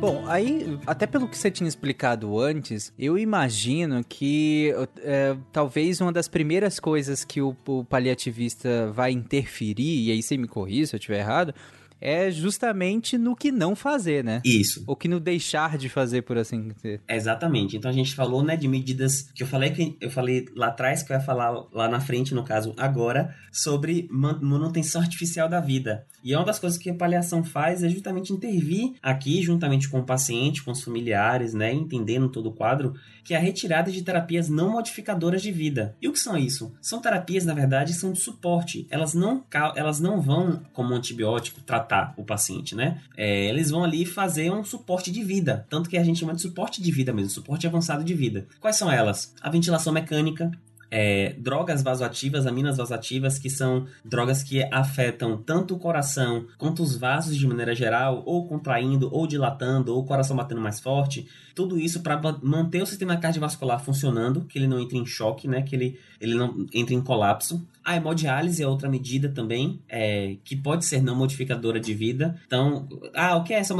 Bom, aí, até pelo que você tinha explicado antes, eu imagino que é, talvez uma das primeiras coisas que o, o paliativista vai interferir, e aí você me corrija se eu estiver errado, é justamente no que não fazer, né? Isso. Ou que no deixar de fazer, por assim dizer. Exatamente. Então a gente falou, né, de medidas que eu falei que eu falei lá atrás, que eu ia falar lá na frente, no caso agora, sobre manutenção artificial da vida. E é uma das coisas que a paliação faz é justamente intervir aqui, juntamente com o paciente, com os familiares, né, entendendo todo o quadro, que é a retirada de terapias não modificadoras de vida. E o que são isso? São terapias, na verdade, são de suporte. Elas não, elas não vão, como antibiótico, tratar o paciente, né? É, eles vão ali fazer um suporte de vida. Tanto que a gente chama de suporte de vida mesmo, suporte avançado de vida. Quais são elas? A ventilação mecânica, é, drogas vasoativas, aminas vasoativas, que são drogas que afetam tanto o coração quanto os vasos de maneira geral, ou contraindo, ou dilatando, ou o coração batendo mais forte. Tudo isso para manter o sistema cardiovascular funcionando, que ele não entre em choque, né? Que ele, ele não entre em colapso. A hemodiálise é outra medida também, é, que pode ser não modificadora de vida. Então, ah, o que é essa?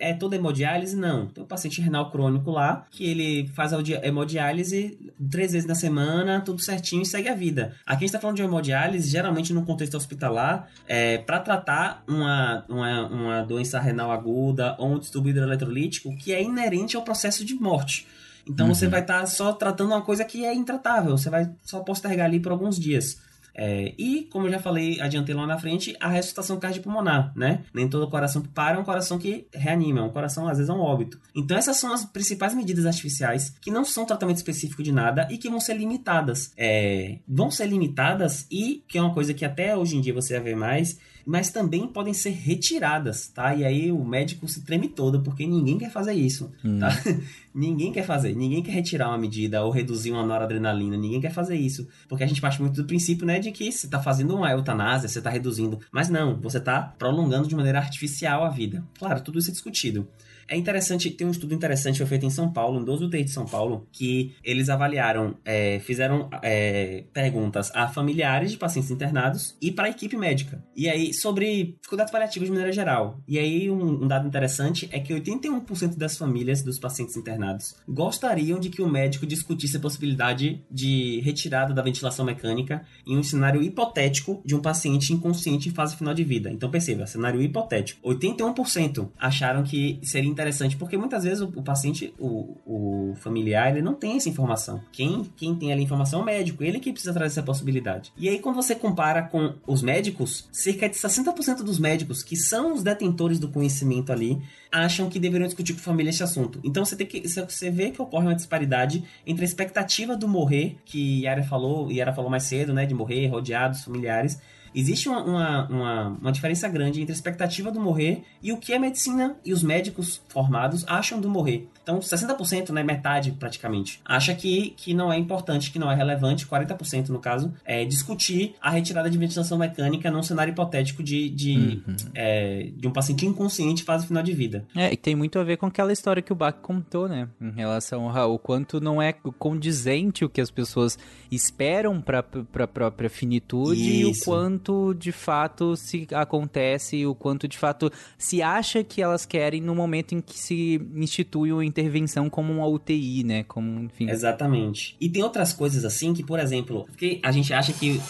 É toda hemodiálise? Não. Tem um paciente renal crônico lá, que ele faz a hemodiálise três vezes na semana, tudo certinho e segue a vida. Aqui a gente está falando de hemodiálise, geralmente no contexto hospitalar, é, para tratar uma, uma, uma doença renal aguda ou um distúrbio hidroeletrolítico que é inerente ao processo de morte. Então uhum. você vai estar tá só tratando uma coisa que é intratável, você vai só postergar ali por alguns dias. É, e, como eu já falei, adiantei lá na frente, a ressuscitação cardiopulmonar, né? Nem todo coração que para é um coração que reanima, é um coração, às vezes, é um óbito. Então, essas são as principais medidas artificiais que não são tratamento específico de nada e que vão ser limitadas. É, vão ser limitadas e, que é uma coisa que até hoje em dia você vai ver mais, mas também podem ser retiradas, tá? E aí o médico se treme todo, porque ninguém quer fazer isso, hum. tá? ninguém quer fazer, ninguém quer retirar uma medida ou reduzir uma noradrenalina, ninguém quer fazer isso, porque a gente parte muito do princípio, né, de que você tá fazendo uma eutanásia, você tá reduzindo, mas não, você tá prolongando de maneira artificial a vida. Claro, tudo isso é discutido. É interessante, tem um estudo interessante foi feito em São Paulo, em 12 UTI de São Paulo, que eles avaliaram, é, fizeram é, perguntas a familiares de pacientes internados e para a equipe médica. E aí, sobre cuidados paliativos de maneira geral. E aí, um, um dado interessante é que 81% das famílias dos pacientes internados gostariam de que o médico discutisse a possibilidade de retirada da ventilação mecânica em um cenário hipotético de um paciente inconsciente em fase final de vida. Então, perceba, cenário hipotético. 81% acharam que seria interessante, porque muitas vezes o, o paciente, o, o, familiar, ele não tem essa informação. Quem, quem tem ali a informação é o médico, ele que precisa trazer essa possibilidade. E aí, quando você compara com os médicos, cerca de 60% dos médicos, que são os detentores do conhecimento ali, acham que deveriam discutir com a família esse assunto. Então você tem que você vê que ocorre uma disparidade entre a expectativa do morrer, que Yara falou, Yara falou mais cedo, né, de morrer rodeados familiares, Existe uma, uma, uma, uma, diferença grande entre a expectativa do morrer e o que a medicina e os médicos formados acham do morrer. Então, 60%, né, metade praticamente, acha que, que não é importante, que não é relevante, 40% no caso, é discutir a retirada de ventilação mecânica num cenário hipotético de, de, uhum. é, de um paciente inconsciente fase final de vida. É, e tem muito a ver com aquela história que o Bach contou, né, em relação ao quanto não é condizente o que as pessoas esperam para a própria finitude Isso. e o quanto de fato se acontece, o quanto de fato se acha que elas querem no momento em que se institui o intervenção como uma UTI, né? Como, enfim. Exatamente. E tem outras coisas assim que, por exemplo, porque a gente acha que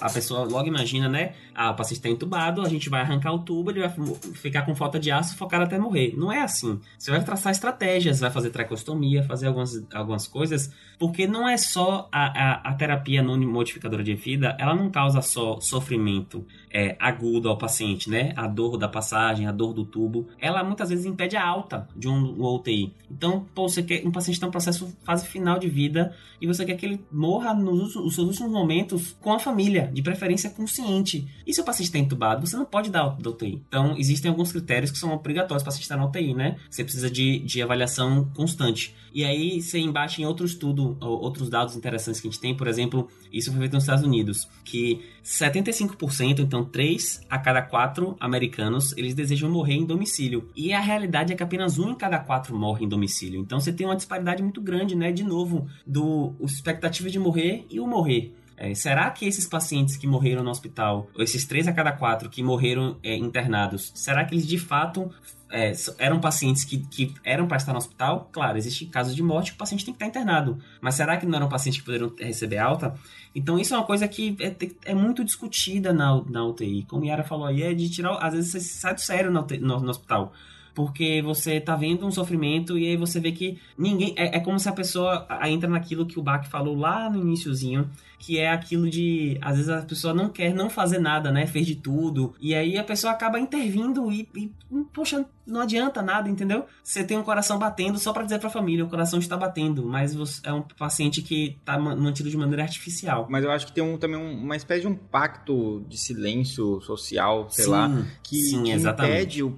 a pessoa logo imagina, né? Ah, o paciente está entubado, a gente vai arrancar o tubo, ele vai ficar com falta de aço, focar até morrer. Não é assim. Você vai traçar estratégias, vai fazer tracostomia, fazer algumas, algumas coisas, porque não é só a, a, a terapia não modificadora de vida, ela não causa só sofrimento é, agudo ao paciente, né? A dor da passagem, a dor do tubo, ela muitas vezes impede a alta de um, um UTI. Então, pô, você quer um paciente está um processo fase final de vida e você quer que ele morra nos, nos seus últimos momentos com a família, de preferência consciente. E se o paciente está entubado, você não pode dar da UTI. Então, existem alguns critérios que são obrigatórios para estar na UTI, né? Você precisa de, de avaliação constante. E aí você embate em outro estudo, outros dados interessantes que a gente tem, por exemplo, isso foi feito nos Estados Unidos, que 75%, então 3 a cada 4 americanos, eles desejam morrer em domicílio. E a realidade é que apenas um em cada 4 morre em domicílio. Então você tem uma disparidade muito grande, né, de novo, do expectativa de morrer e o morrer. É, será que esses pacientes que morreram no hospital, esses 3 a cada 4 que morreram é, internados, será que eles de fato é, eram pacientes que, que eram para estar no hospital? Claro, existem casos de morte que o paciente tem que estar internado. Mas será que não eram pacientes que poderiam receber alta? Então, isso é uma coisa que é, é muito discutida na, na UTI. Como a Yara falou aí, é de tirar. Às vezes você sai do sério no, no, no hospital porque você tá vendo um sofrimento e aí você vê que ninguém. É, é como se a pessoa entra naquilo que o Bach falou lá no iníciozinho, que é aquilo de. Às vezes a pessoa não quer não fazer nada, né? Fez de tudo. E aí a pessoa acaba intervindo e, e poxa, não adianta nada, entendeu? Você tem um coração batendo só para dizer pra família, o coração está batendo, mas você é um paciente que tá mantido de maneira artificial. Mas eu acho que tem um, também uma espécie de um pacto de silêncio social, sei sim, lá, que, sim, que impede, o,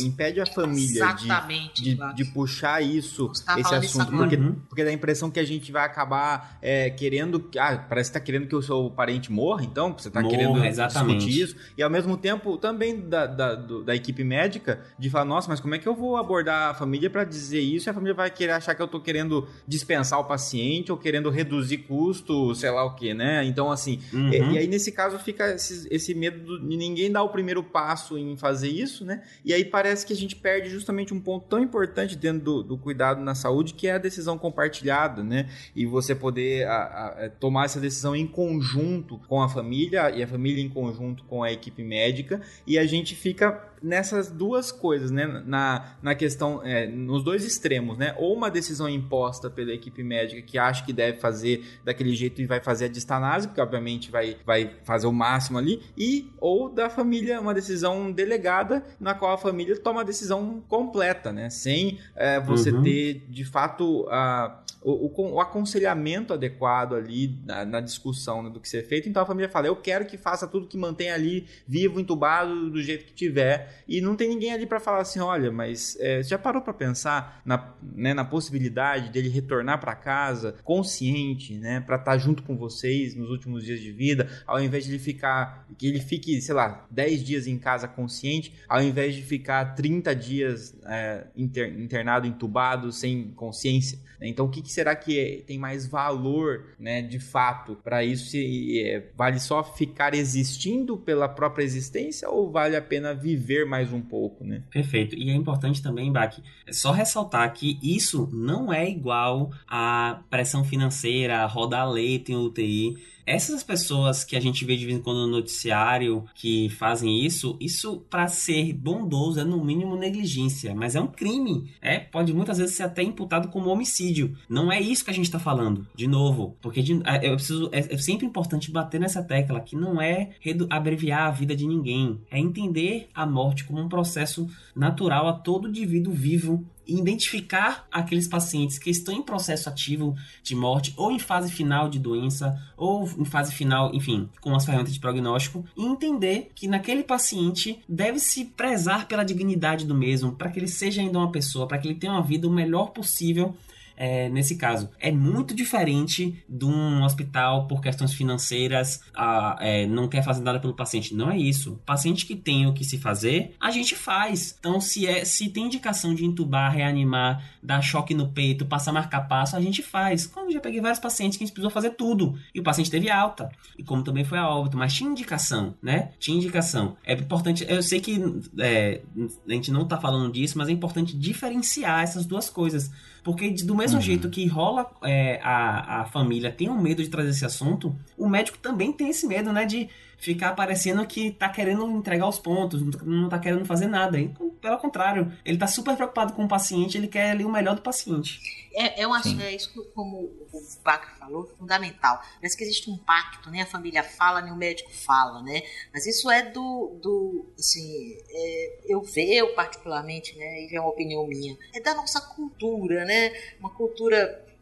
impede a família de, de, de, puxar isso, esse assunto, porque, uhum. porque dá a impressão que a gente vai acabar é, querendo. Ah, parece que tá querendo que o seu parente morra, então, você tá morra, querendo exatamente. discutir isso. E ao mesmo tempo, também da, da, do, da equipe médica, de falar, nossa, mas como é que eu vou abordar a família para dizer isso? E a família vai querer achar que eu tô querendo dispensar o paciente ou querendo reduzir custo, sei lá o que, né? Então, assim, uhum. e, e, aí nesse caso fica esse, esse medo de ninguém dar o primeiro passo em fazer isso, né? E aí parece que a gente perde justamente um ponto tão importante dentro do, do cuidado na saúde, que é a decisão compartilhada, né? E você poder a, a, é, tomar essa decisão em conjunto com a família e a família em conjunto com a equipe médica e a gente fica nessas duas coisas, né? Na, na questão, é, nos dois extremos, né? Ou uma decisão imposta pela equipe médica que acha que deve fazer daquele jeito e vai fazer a distanase, porque obviamente vai, vai fazer o máximo ali, e ou da família, uma decisão delegada na qual a família toma a decisão completa, né? Sem é, você uhum. ter de fato a, o, o, o aconselhamento adequado ali na, na discussão né, do que ser feito. Então a família fala: eu quero que faça tudo que mantenha ali vivo, entubado, do jeito que tiver. E não tem ninguém ali para falar assim: olha, mas é, já parou para pensar na, né, na possibilidade dele retornar para casa consciente, né, para estar tá junto com vocês nos últimos dias de vida, ao invés de ele ficar, que ele fique, sei lá, 10 dias em casa consciente, ao invés de ficar 30 dias é, inter, internado, entubado, sem consciência. Né? Então, o que, que será que é, tem mais valor, né, de fato, para isso? Se é, vale só ficar existindo pela própria existência ou vale a pena viver mais um pouco, né? Perfeito. E é importante também, Bach, só ressaltar que isso não é igual à pressão financeira, a rodar leito em UTI. Essas pessoas que a gente vê de vez em quando no noticiário que fazem isso, isso para ser bondoso é no mínimo negligência, mas é um crime. É, pode muitas vezes ser até imputado como homicídio. Não é isso que a gente está falando, de novo, porque de, é, eu preciso é, é, sempre importante bater nessa tecla que não é abreviar a vida de ninguém, é entender a morte como um processo natural a todo indivíduo vivo identificar aqueles pacientes que estão em processo ativo de morte ou em fase final de doença ou em fase final, enfim, com as ferramentas de prognóstico e entender que naquele paciente deve se prezar pela dignidade do mesmo, para que ele seja ainda uma pessoa, para que ele tenha uma vida o melhor possível é, nesse caso. É muito diferente de um hospital por questões financeiras a, é, não quer fazer nada pelo paciente. Não é isso. Paciente que tem o que se fazer, a gente faz. Então, se, é, se tem indicação de entubar, reanimar, dar choque no peito, passar marca-passo, a gente faz. Como já peguei vários pacientes que a gente precisou fazer tudo. E o paciente teve alta. E como também foi a óbito, mas tinha indicação, né? Tinha indicação. É importante, eu sei que é, a gente não tá falando disso, mas é importante diferenciar essas duas coisas. Porque do mesmo uhum. jeito que rola é, a, a família tem um medo de trazer esse assunto, o médico também tem esse medo, né? De ficar parecendo que tá querendo entregar os pontos, não tá querendo fazer nada. Pelo contrário, ele tá super preocupado com o paciente, ele quer ali o melhor do paciente. É, eu acho que é isso como o Baca falou, fundamental. Parece que existe um pacto, nem né? a família fala, nem o médico fala, né? Mas isso é do, do assim, é, eu vejo particularmente, né, e é uma opinião minha, é da nossa cultura, né? Uma cultura,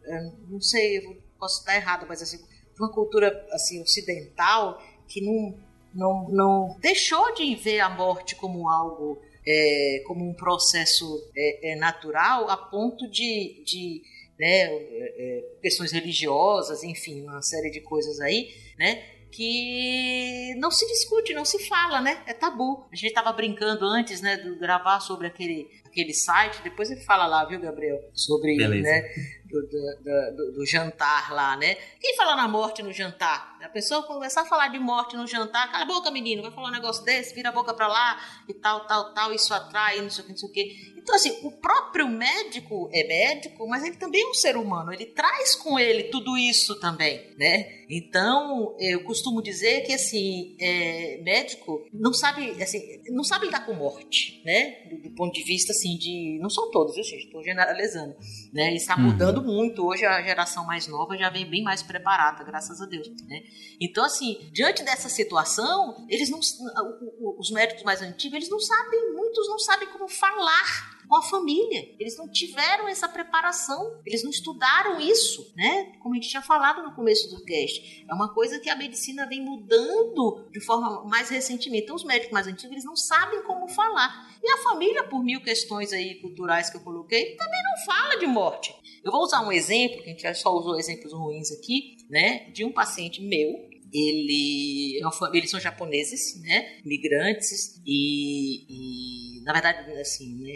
é, não sei, eu posso estar errada, mas assim, uma cultura assim ocidental que não, não, não deixou de ver a morte como algo, é, como um processo é, é natural, a ponto de, de né, é, é, questões religiosas, enfim, uma série de coisas aí, né? que não se discute, não se fala, né? É tabu. A gente estava brincando antes, né, de gravar sobre aquele, aquele site. Depois ele fala lá, viu, Gabriel? Sobre, Beleza. né? do, do, do, do, jantar lá, né? Quem fala na morte no jantar? A pessoa começar a falar de morte no jantar, cala a boca, menino, vai falar um negócio desse, vira a boca pra lá e tal, tal, tal, isso atrai, não sei o que, não sei o que. Então, assim, o próprio médico é médico, mas ele também é um ser humano, ele traz com ele tudo isso também, né? Então, eu costumo dizer que, assim, é, médico não sabe, assim, não sabe lidar com morte, né? Do, do, ponto de vista, assim, de... Não são todos, viu, gente? Estou generalizando, né? Está mudando uhum. muito. Hoje a geração mais nova já vem bem mais preparada, graças a Deus, né? Então, assim, diante dessa situação, eles não... Os médicos mais antigos, eles não sabem, muitos não sabem como falar com a família. Eles não tiveram essa preparação, eles não estudaram isso, né? Como a gente tinha falado no começo do cast. É uma coisa que a medicina vem mudando de forma mais recentemente. Então, os médicos mais antigos, eles não sabem como falar. E a família, por mil questões aí culturais que eu coloquei, também não fala de morte. Eu vou usar um exemplo, que a gente só usou exemplos ruins aqui, né? De um paciente meu, ele é uma família, eles são japoneses, né, migrantes e, e na verdade assim, né,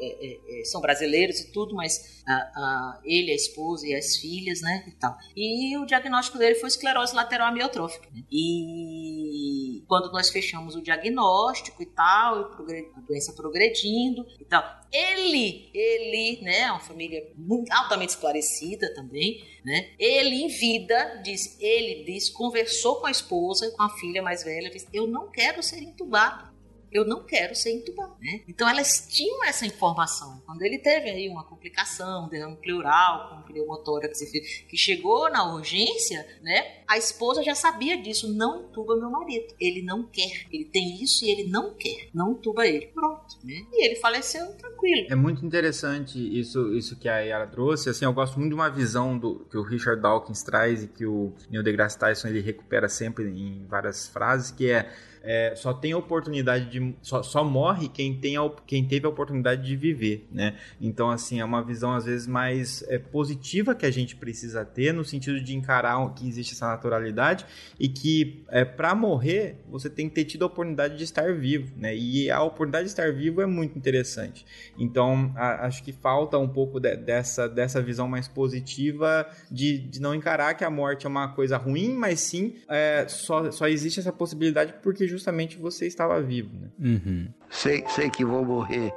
é, é, é, são brasileiros e tudo, mas a, a, ele, a esposa e as filhas, né, e tal. E o diagnóstico dele foi esclerose lateral amiotrófica. Né? E quando nós fechamos o diagnóstico e tal, a doença progredindo e tal, ele, ele, né, uma família altamente esclarecida também, né? Ele em vida diz, ele diz, conversou com a esposa, com a filha mais velha, disse, eu não quero ser entubado eu não quero ser entubado, né? Então elas tinham essa informação. Quando ele teve aí uma complicação, derrame pleural com pneumotórax que chegou na urgência, né? A esposa já sabia disso, não entuba meu marido. Ele não quer, ele tem isso e ele não quer, não entuba ele. Pronto, né? E ele faleceu tranquilo. É muito interessante isso, isso que a Yara trouxe. Assim, eu gosto muito de uma visão do que o Richard Dawkins traz e que o Neil deGrasse Tyson ele recupera sempre em várias frases, que é é, só tem oportunidade de. Só, só morre quem, tem a, quem teve a oportunidade de viver, né? Então, assim, é uma visão às vezes mais é, positiva que a gente precisa ter, no sentido de encarar que existe essa naturalidade e que é, para morrer você tem que ter tido a oportunidade de estar vivo, né? E a oportunidade de estar vivo é muito interessante. Então, a, acho que falta um pouco de, dessa, dessa visão mais positiva de, de não encarar que a morte é uma coisa ruim, mas sim é, só, só existe essa possibilidade porque justamente você estava vivo. Né? Uhum. Sei, sei que vou morrer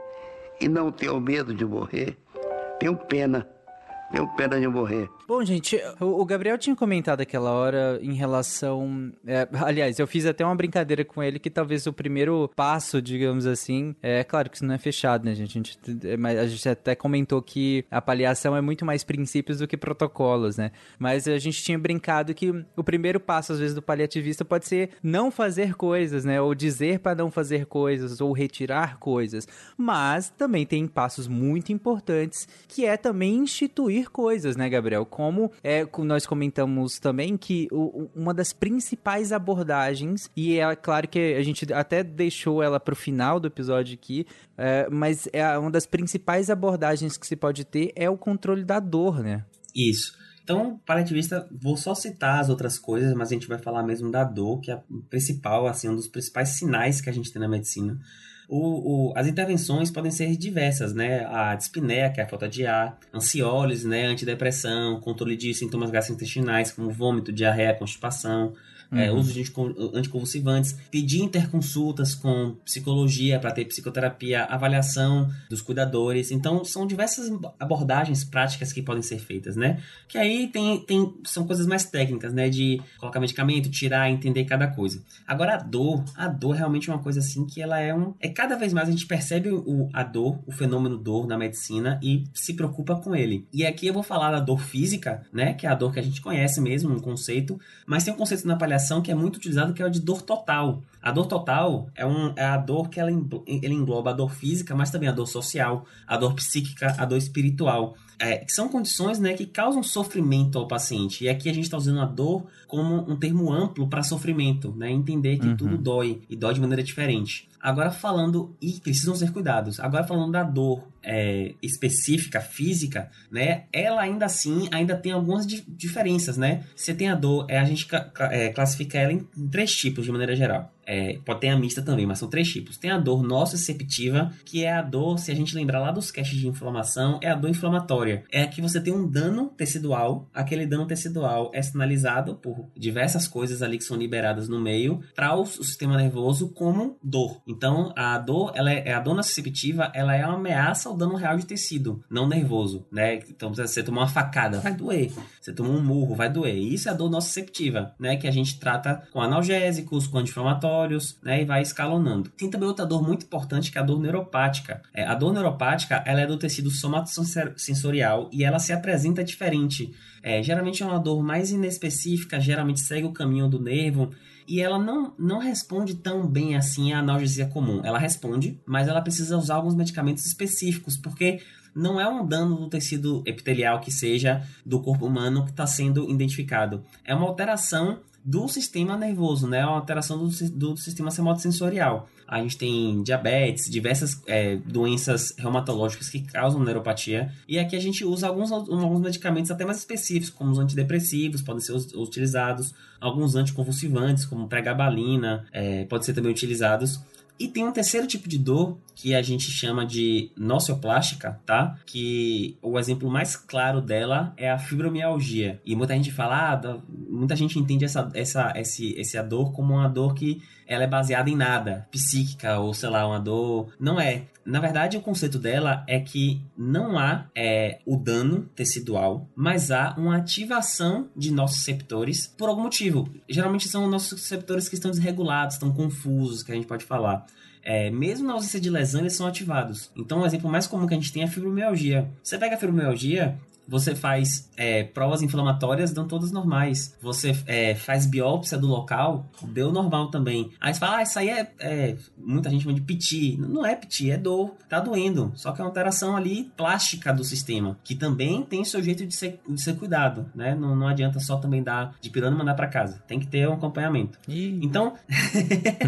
e não tenho medo de morrer. Tenho pena tenho pena de morrer. Bom, gente, o Gabriel tinha comentado aquela hora em relação. É, aliás, eu fiz até uma brincadeira com ele que talvez o primeiro passo, digamos assim. É claro que isso não é fechado, né, gente? A gente, é, a gente até comentou que a paliação é muito mais princípios do que protocolos, né? Mas a gente tinha brincado que o primeiro passo, às vezes, do paliativista pode ser não fazer coisas, né? Ou dizer para não fazer coisas, ou retirar coisas. Mas também tem passos muito importantes que é também instituir coisas, né, Gabriel? Como é, nós comentamos também que o, uma das principais abordagens, e é claro que a gente até deixou ela para o final do episódio aqui, é, mas é uma das principais abordagens que se pode ter é o controle da dor, né? Isso. Então, paliativista, vou só citar as outras coisas, mas a gente vai falar mesmo da dor, que é o principal, assim, um dos principais sinais que a gente tem na medicina. O, o, as intervenções podem ser diversas, né? A dispneia, que é a falta de ar, ansiólise, né? Antidepressão, controle de sintomas gastrointestinais, como vômito, diarreia, constipação, uhum. é, uso de anticonvulsivantes, pedir interconsultas com psicologia para ter psicoterapia, avaliação dos cuidadores. Então, são diversas abordagens práticas que podem ser feitas, né? Que aí tem, tem, são coisas mais técnicas, né? De colocar medicamento, tirar, entender cada coisa. Agora, a dor, a dor é realmente uma coisa assim que ela é um. É cada vez mais a gente percebe o, a dor, o fenômeno dor na medicina e se preocupa com ele. E aqui eu vou falar da dor física, né? Que é a dor que a gente conhece mesmo, um conceito, mas tem um conceito na palhaçada que é muito utilizado, que é o de dor total. A dor total é, um, é a dor que ela, ele engloba a dor física, mas também a dor social, a dor psíquica, a dor espiritual. É, que são condições né, que causam sofrimento ao paciente. E aqui a gente está usando a dor como um termo amplo para sofrimento, né? Entender que uhum. tudo dói e dói de maneira diferente. Agora falando, e precisam ser cuidados. Agora falando da dor é, específica, física, né? Ela ainda assim ainda tem algumas di diferenças, né? Você tem a dor, é, a gente é, classifica ela em, em três tipos de maneira geral. É, pode ter a mista também, mas são três tipos. Tem a dor nociceptiva, que é a dor, se a gente lembrar lá dos caches de inflamação, é a dor inflamatória. É que você tem um dano tecidual, aquele dano tecidual é sinalizado por diversas coisas ali que são liberadas no meio para o, sistema nervoso como dor. Então, a dor, ela é, a dor nociceptiva, ela é uma ameaça ao dano real de tecido, não nervoso, né? Então, você tomar uma facada, vai doer. Você toma um murro, vai doer. Isso é a dor nociceptiva, né? Que a gente trata com analgésicos, com anti-inflamatórios, né, e vai escalonando. Tem também outra dor muito importante que é a dor neuropática. É, a dor neuropática ela é do tecido somatosensorial e ela se apresenta diferente. É, geralmente é uma dor mais inespecífica, geralmente segue o caminho do nervo e ela não, não responde tão bem assim à analgesia comum. Ela responde, mas ela precisa usar alguns medicamentos específicos, porque não é um dano do tecido epitelial que seja do corpo humano que está sendo identificado. É uma alteração do sistema nervoso, né? Uma alteração do, do sistema semossensorial. A gente tem diabetes, diversas é, doenças reumatológicas que causam neuropatia. E aqui a gente usa alguns, alguns medicamentos até mais específicos, como os antidepressivos, podem ser utilizados. Alguns anticonvulsivantes, como pregabalina, é, podem ser também utilizados. E tem um terceiro tipo de dor que a gente chama de nocioplástica, tá? Que o exemplo mais claro dela é a fibromialgia. E muita gente fala, ah, muita gente entende essa, essa, esse, essa dor como uma dor que ela é baseada em nada, psíquica ou sei lá, uma dor. Não é. Na verdade, o conceito dela é que não há é, o dano tecidual, mas há uma ativação de nossos receptores por algum motivo. Geralmente são nossos receptores que estão desregulados, estão confusos, que a gente pode falar. é, mesmo na ausência de lesão, eles são ativados. Então, um exemplo mais comum que a gente tem é a fibromialgia. Você pega a fibromialgia, você faz é, provas inflamatórias, dão todas normais. Você é, faz biópsia do local, deu normal também. Aí você fala, ah, isso aí é, é, Muita gente chama de piti. Não é piti, é dor. Tá doendo. Só que é uma alteração ali plástica do sistema, que também tem seu jeito de ser, de ser cuidado, né? Não, não adianta só também dar de pirona e mandar para casa. Tem que ter um acompanhamento. Ih. Então.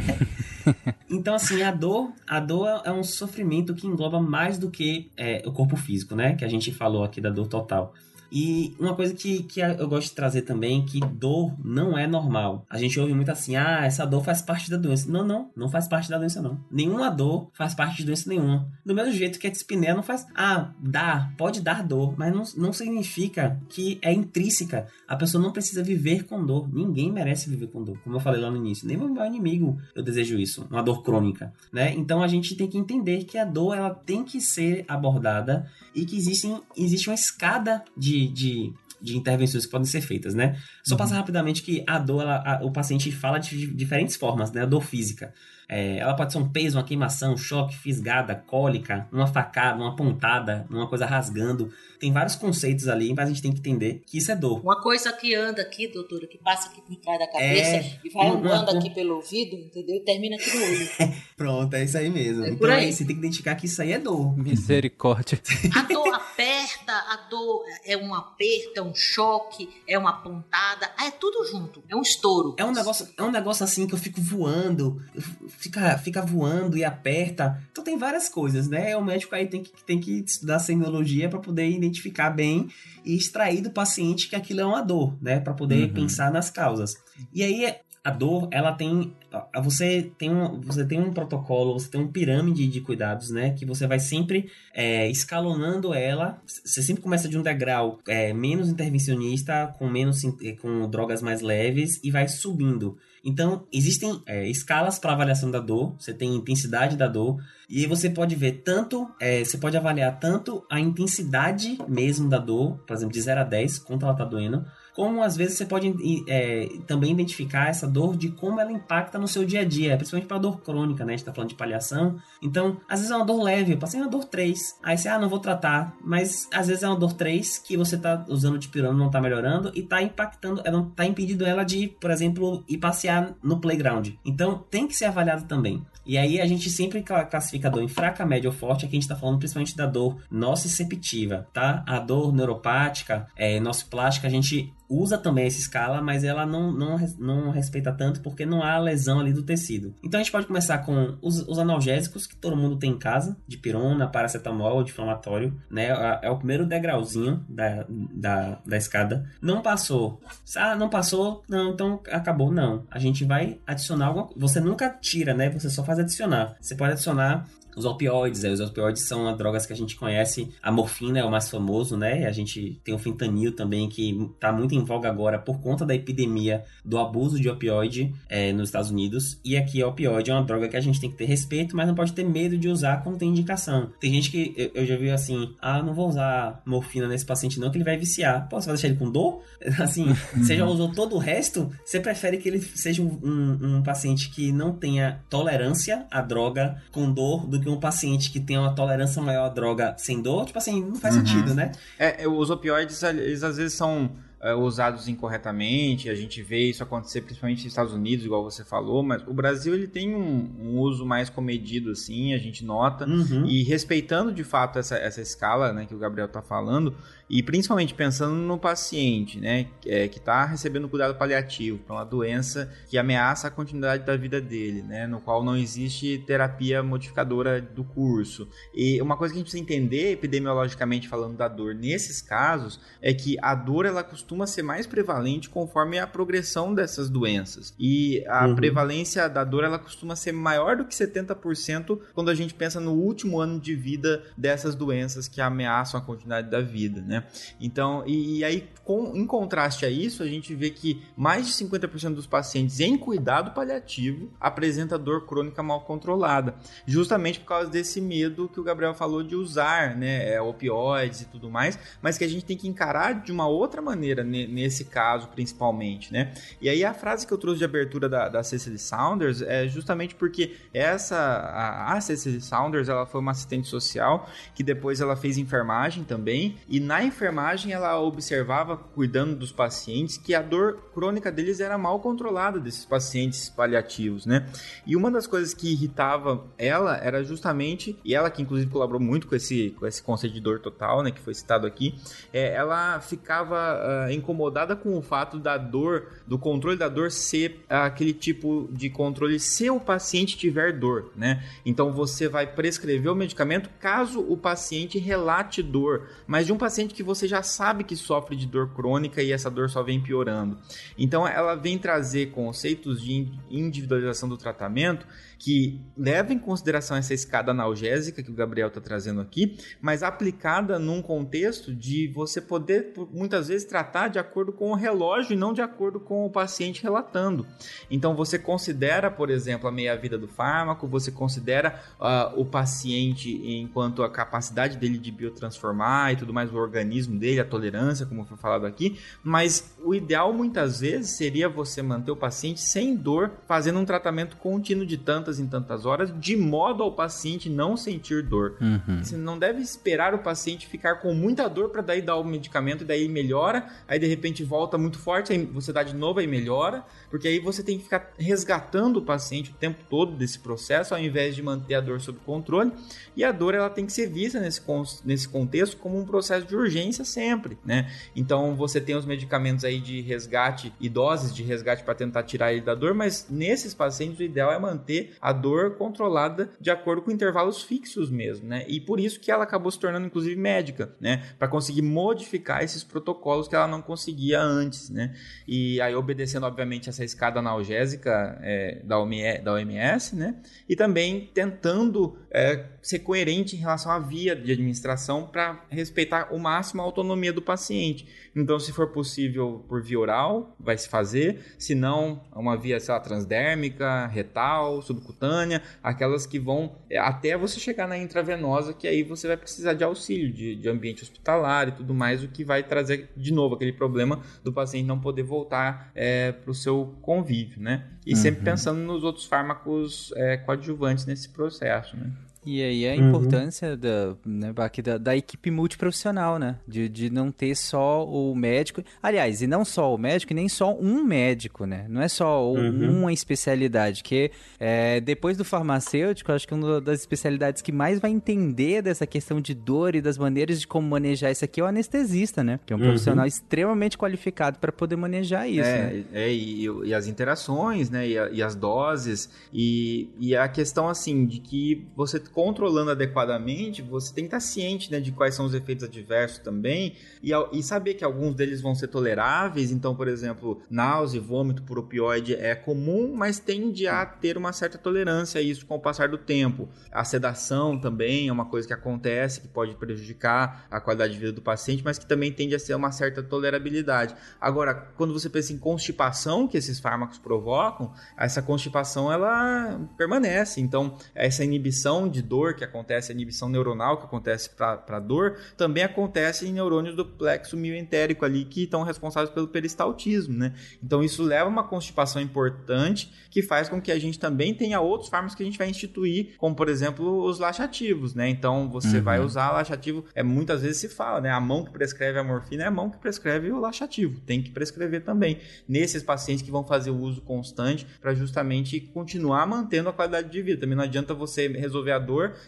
então, assim, a dor, a dor é um sofrimento que engloba mais do que é, o corpo físico, né? Que a gente falou aqui da dor total tal. E uma coisa que, que eu gosto de trazer também, que dor não é normal. A gente ouve muito assim, ah, essa dor faz parte da doença. Não, não, não faz parte da doença, não. Nenhuma dor faz parte de doença nenhuma. Do mesmo jeito que a dispneia não faz... Ah, dá, pode dar dor, mas não, não significa que é intrínseca. A pessoa não precisa viver com dor. Ninguém merece viver com dor, como eu falei lá no início. Nem meu inimigo eu desejo isso, uma dor crônica, né? Então a gente tem que entender que a dor, ela tem que ser abordada e que existem, existe uma escada de, de, de intervenções que podem ser feitas, né? Só passar rapidamente que a dor, ela, a- o paciente fala de diferentes formas, né? A dor física. É, ela pode ser um peso, uma queimação, um choque, fisgada, cólica, uma facada, uma pontada, uma coisa rasgando. Tem vários conceitos ali, mas a gente tem que entender que isso é dor. Uma coisa que anda aqui, doutora, que passa aqui por trás da cabeça É, e vai andando uma- aqui pelo ouvido, entendeu? E termina aqui no olho. Pronto, é isso aí mesmo. É por então aí. aí você tem que identificar que isso aí é dor. Misericórdia. A dor aperta, a dor é um aperto, é um choque, é uma pontada, é tudo junto, é um estouro. É um negócio, é um negócio assim que eu fico voando, fica, fica voando e aperta. Então tem várias coisas, né? O médico aí tem que, tem que estudar semiologia para poder identificar bem e extrair do paciente que aquilo é uma dor, né? Para poder Uhum. pensar nas causas. E aí a dor, ela tem, você tem um, você tem um protocolo, você tem um pirâmide de cuidados, né? Que você vai sempre é, escalonando ela. Você sempre começa de um degrau é, menos intervencionista, com menos eh, com drogas mais leves e vai subindo. Então, existem é, escalas para avaliação da dor, você tem intensidade da dor, e você pode ver tanto, é, você pode avaliar tanto a intensidade mesmo da dor, por exemplo, de 0 a 10, quanto ela tá doendo, como às vezes você pode é, também identificar essa dor de como ela impacta no seu dia a dia, principalmente para dor crônica, né? A gente tá falando de palhação. Então, às vezes é uma dor leve, eu passei uma dor 3. Aí você, ah, não vou tratar. Mas às vezes é uma dor 3 que você tá usando de pirona, não tá melhorando e tá impactando, ela tá impedindo ela de, por exemplo, ir passear no playground. Então, tem que ser avaliado também. E aí a gente sempre cla- classifica a dor em fraca, média ou forte. Aqui a gente tá falando principalmente da dor nociceptiva, tá? A dor neuropática, é, nociplástica, a gente usa também essa escala, mas ela não, não, não respeita tanto porque não há lesão ali do tecido. Então a gente pode começar com os, os analgésicos que todo mundo tem em casa, de pirona, paracetamol, de inflamatório, né? É o primeiro degrauzinho da, da, da escada. Não passou. Ah, não passou? Não, então acabou. Não. A gente vai adicionar alguma. Você nunca tira, né? Você só faz adicionar. Você pode adicionar os opioides, né? os opioides são as drogas que a gente conhece. A morfina é o mais famoso, né? A gente tem o fentanil também, que tá muito em voga agora por conta da epidemia do abuso de opioide é, nos Estados Unidos. E aqui a opioide é uma droga que a gente tem que ter respeito, mas não pode ter medo de usar quando tem indicação. Tem gente que eu, eu já vi assim, ah, não vou usar morfina nesse paciente não, que ele vai viciar. Vai deixar ele com dor? Assim, você já usou todo o resto, você prefere que ele seja um, um- um paciente que não tenha tolerância à droga com dor do que um paciente que tenha uma tolerância maior à droga sem dor? Tipo assim, não faz Uhum. sentido, né? É, é, os opioides, eles às vezes são é, usados incorretamente, a gente vê isso acontecer principalmente nos Estados Unidos, igual você falou, mas o Brasil ele tem um, um uso mais comedido, assim, a gente nota, Uhum. e respeitando de fato essa, essa escala né, que o Gabriel tá falando, e principalmente pensando no paciente, né, que é, que tá recebendo cuidado paliativo para uma doença que ameaça a continuidade da vida dele, né, no qual não existe terapia modificadora do curso. E uma coisa que a gente precisa entender, epidemiologicamente falando da dor nesses casos, é que a dor ela costuma ser mais prevalente conforme a progressão dessas doenças. E a Uhum. prevalência da dor ela costuma ser maior do que 70% quando a gente pensa no último ano de vida dessas doenças que ameaçam a continuidade da vida, né? Né? Então, e, e aí, com, em contraste a isso, a gente vê que mais de 50% dos pacientes em cuidado paliativo apresenta dor crônica mal controlada, justamente por causa desse medo que o Gabriel falou de usar, né, é, opioides e tudo mais, mas que a gente tem que encarar de uma outra maneira nesse caso, principalmente, né? E aí a frase que eu trouxe de abertura da, da Cecily Saunders é justamente porque essa a, a Cecily Saunders, ela foi uma assistente social que depois ela fez enfermagem também, e na enfermagem ela observava cuidando dos pacientes que a dor crônica deles era mal controlada desses pacientes paliativos, né? E uma das coisas que irritava ela era justamente, e ela que inclusive colaborou muito com esse, com esse conceito de dor total, né, que foi citado aqui, é, ela ficava uh, incomodada com o fato da dor, do controle da dor ser aquele tipo de controle se o paciente tiver dor, né? Então você vai prescrever o medicamento caso o paciente relate dor, mas de um paciente que você já sabe que sofre de dor crônica e essa dor só vem piorando. Então ela vem trazer conceitos de individualização do tratamento que leva em consideração essa escada analgésica que o Gabriel está trazendo aqui, mas aplicada num contexto de você poder muitas vezes tratar de acordo com o relógio e não de acordo com o paciente relatando. Então você considera, por exemplo, a meia-vida do fármaco, você considera uh, o paciente enquanto a capacidade dele de biotransformar e tudo mais, o organismo dele, a tolerância, como foi falado aqui, mas o ideal muitas vezes seria você manter o paciente sem dor, fazendo um tratamento contínuo de tantas tantas em tantas horas, de modo ao paciente não sentir dor. Uhum. Você não deve esperar o paciente ficar com muita dor para daí dar o medicamento e daí melhora, aí de repente volta muito forte, aí você dá de novo e melhora, porque aí você tem que ficar resgatando o paciente o tempo todo desse processo, ao invés de manter a dor sob controle. E a dor ela tem que ser vista nesse, nesse contexto como um processo de urgência sempre, né? Então você tem os medicamentos aí de resgate e doses de resgate para tentar tirar ele da dor, mas nesses pacientes o ideal é manter a dor controlada de acordo com intervalos fixos mesmo, né? E por isso que ela acabou se tornando inclusive médica, né? Para conseguir modificar esses protocolos que ela não conseguia antes, né? E aí obedecendo obviamente essa escada analgésica é, da, OMS, né? E também tentando é, ser coerente em relação à via de administração para respeitar o máximo a autonomia do paciente. Então, se for possível por via oral, vai se fazer. Se não, uma via, sei lá, transdérmica, retal, subcutânea, aquelas que vão é, até você chegar na intravenosa, que aí você vai precisar de auxílio de, de ambiente hospitalar e tudo mais, o que vai trazer de novo aquele problema do paciente não poder voltar é, para o seu convívio, né? E uhum. sempre pensando nos outros fármacos é, coadjuvantes nesse processo, né? E aí a uhum. importância da, né, da, da, equipe multiprofissional, né? De, de não ter só o médico. Aliás, e não só o médico, e nem só um médico, né? Não é só uhum. uma especialidade. Que é, depois do farmacêutico, acho que uma das especialidades que mais vai entender dessa questão de dor e das maneiras de como manejar isso aqui é o anestesista, né? Que é um uhum. profissional extremamente qualificado para poder manejar isso. É, né? é e, e, as interações, né? E, a, e as doses. E, e a questão, assim, de que você controlando adequadamente, você tem que estar ciente né, de quais são os efeitos adversos também e, e saber que alguns deles vão ser toleráveis. Então, por exemplo, náusea vômito por opioide é comum, mas tende a ter uma certa tolerância a isso com o passar do tempo. A sedação também é uma coisa que acontece, que pode prejudicar a qualidade de vida do paciente, mas que também tende a ser uma certa tolerabilidade. Agora, quando você pensa em constipação que esses fármacos provocam, essa constipação ela permanece. Então, essa inibição de dor que acontece, a inibição neuronal que acontece para dor, também acontece em neurônios do plexo mioentérico ali que estão responsáveis pelo peristaltismo, né? Então isso leva a uma constipação importante que faz com que a gente também tenha outros fármacos que a gente vai instituir, como por exemplo os laxativos, né? Então você uhum. vai usar laxativo, é muitas vezes se fala, né? A mão que prescreve a morfina é a mão que prescreve o laxativo, tem que prescrever também nesses pacientes que vão fazer o uso constante para justamente continuar mantendo a qualidade de vida. Também não adianta você resolver a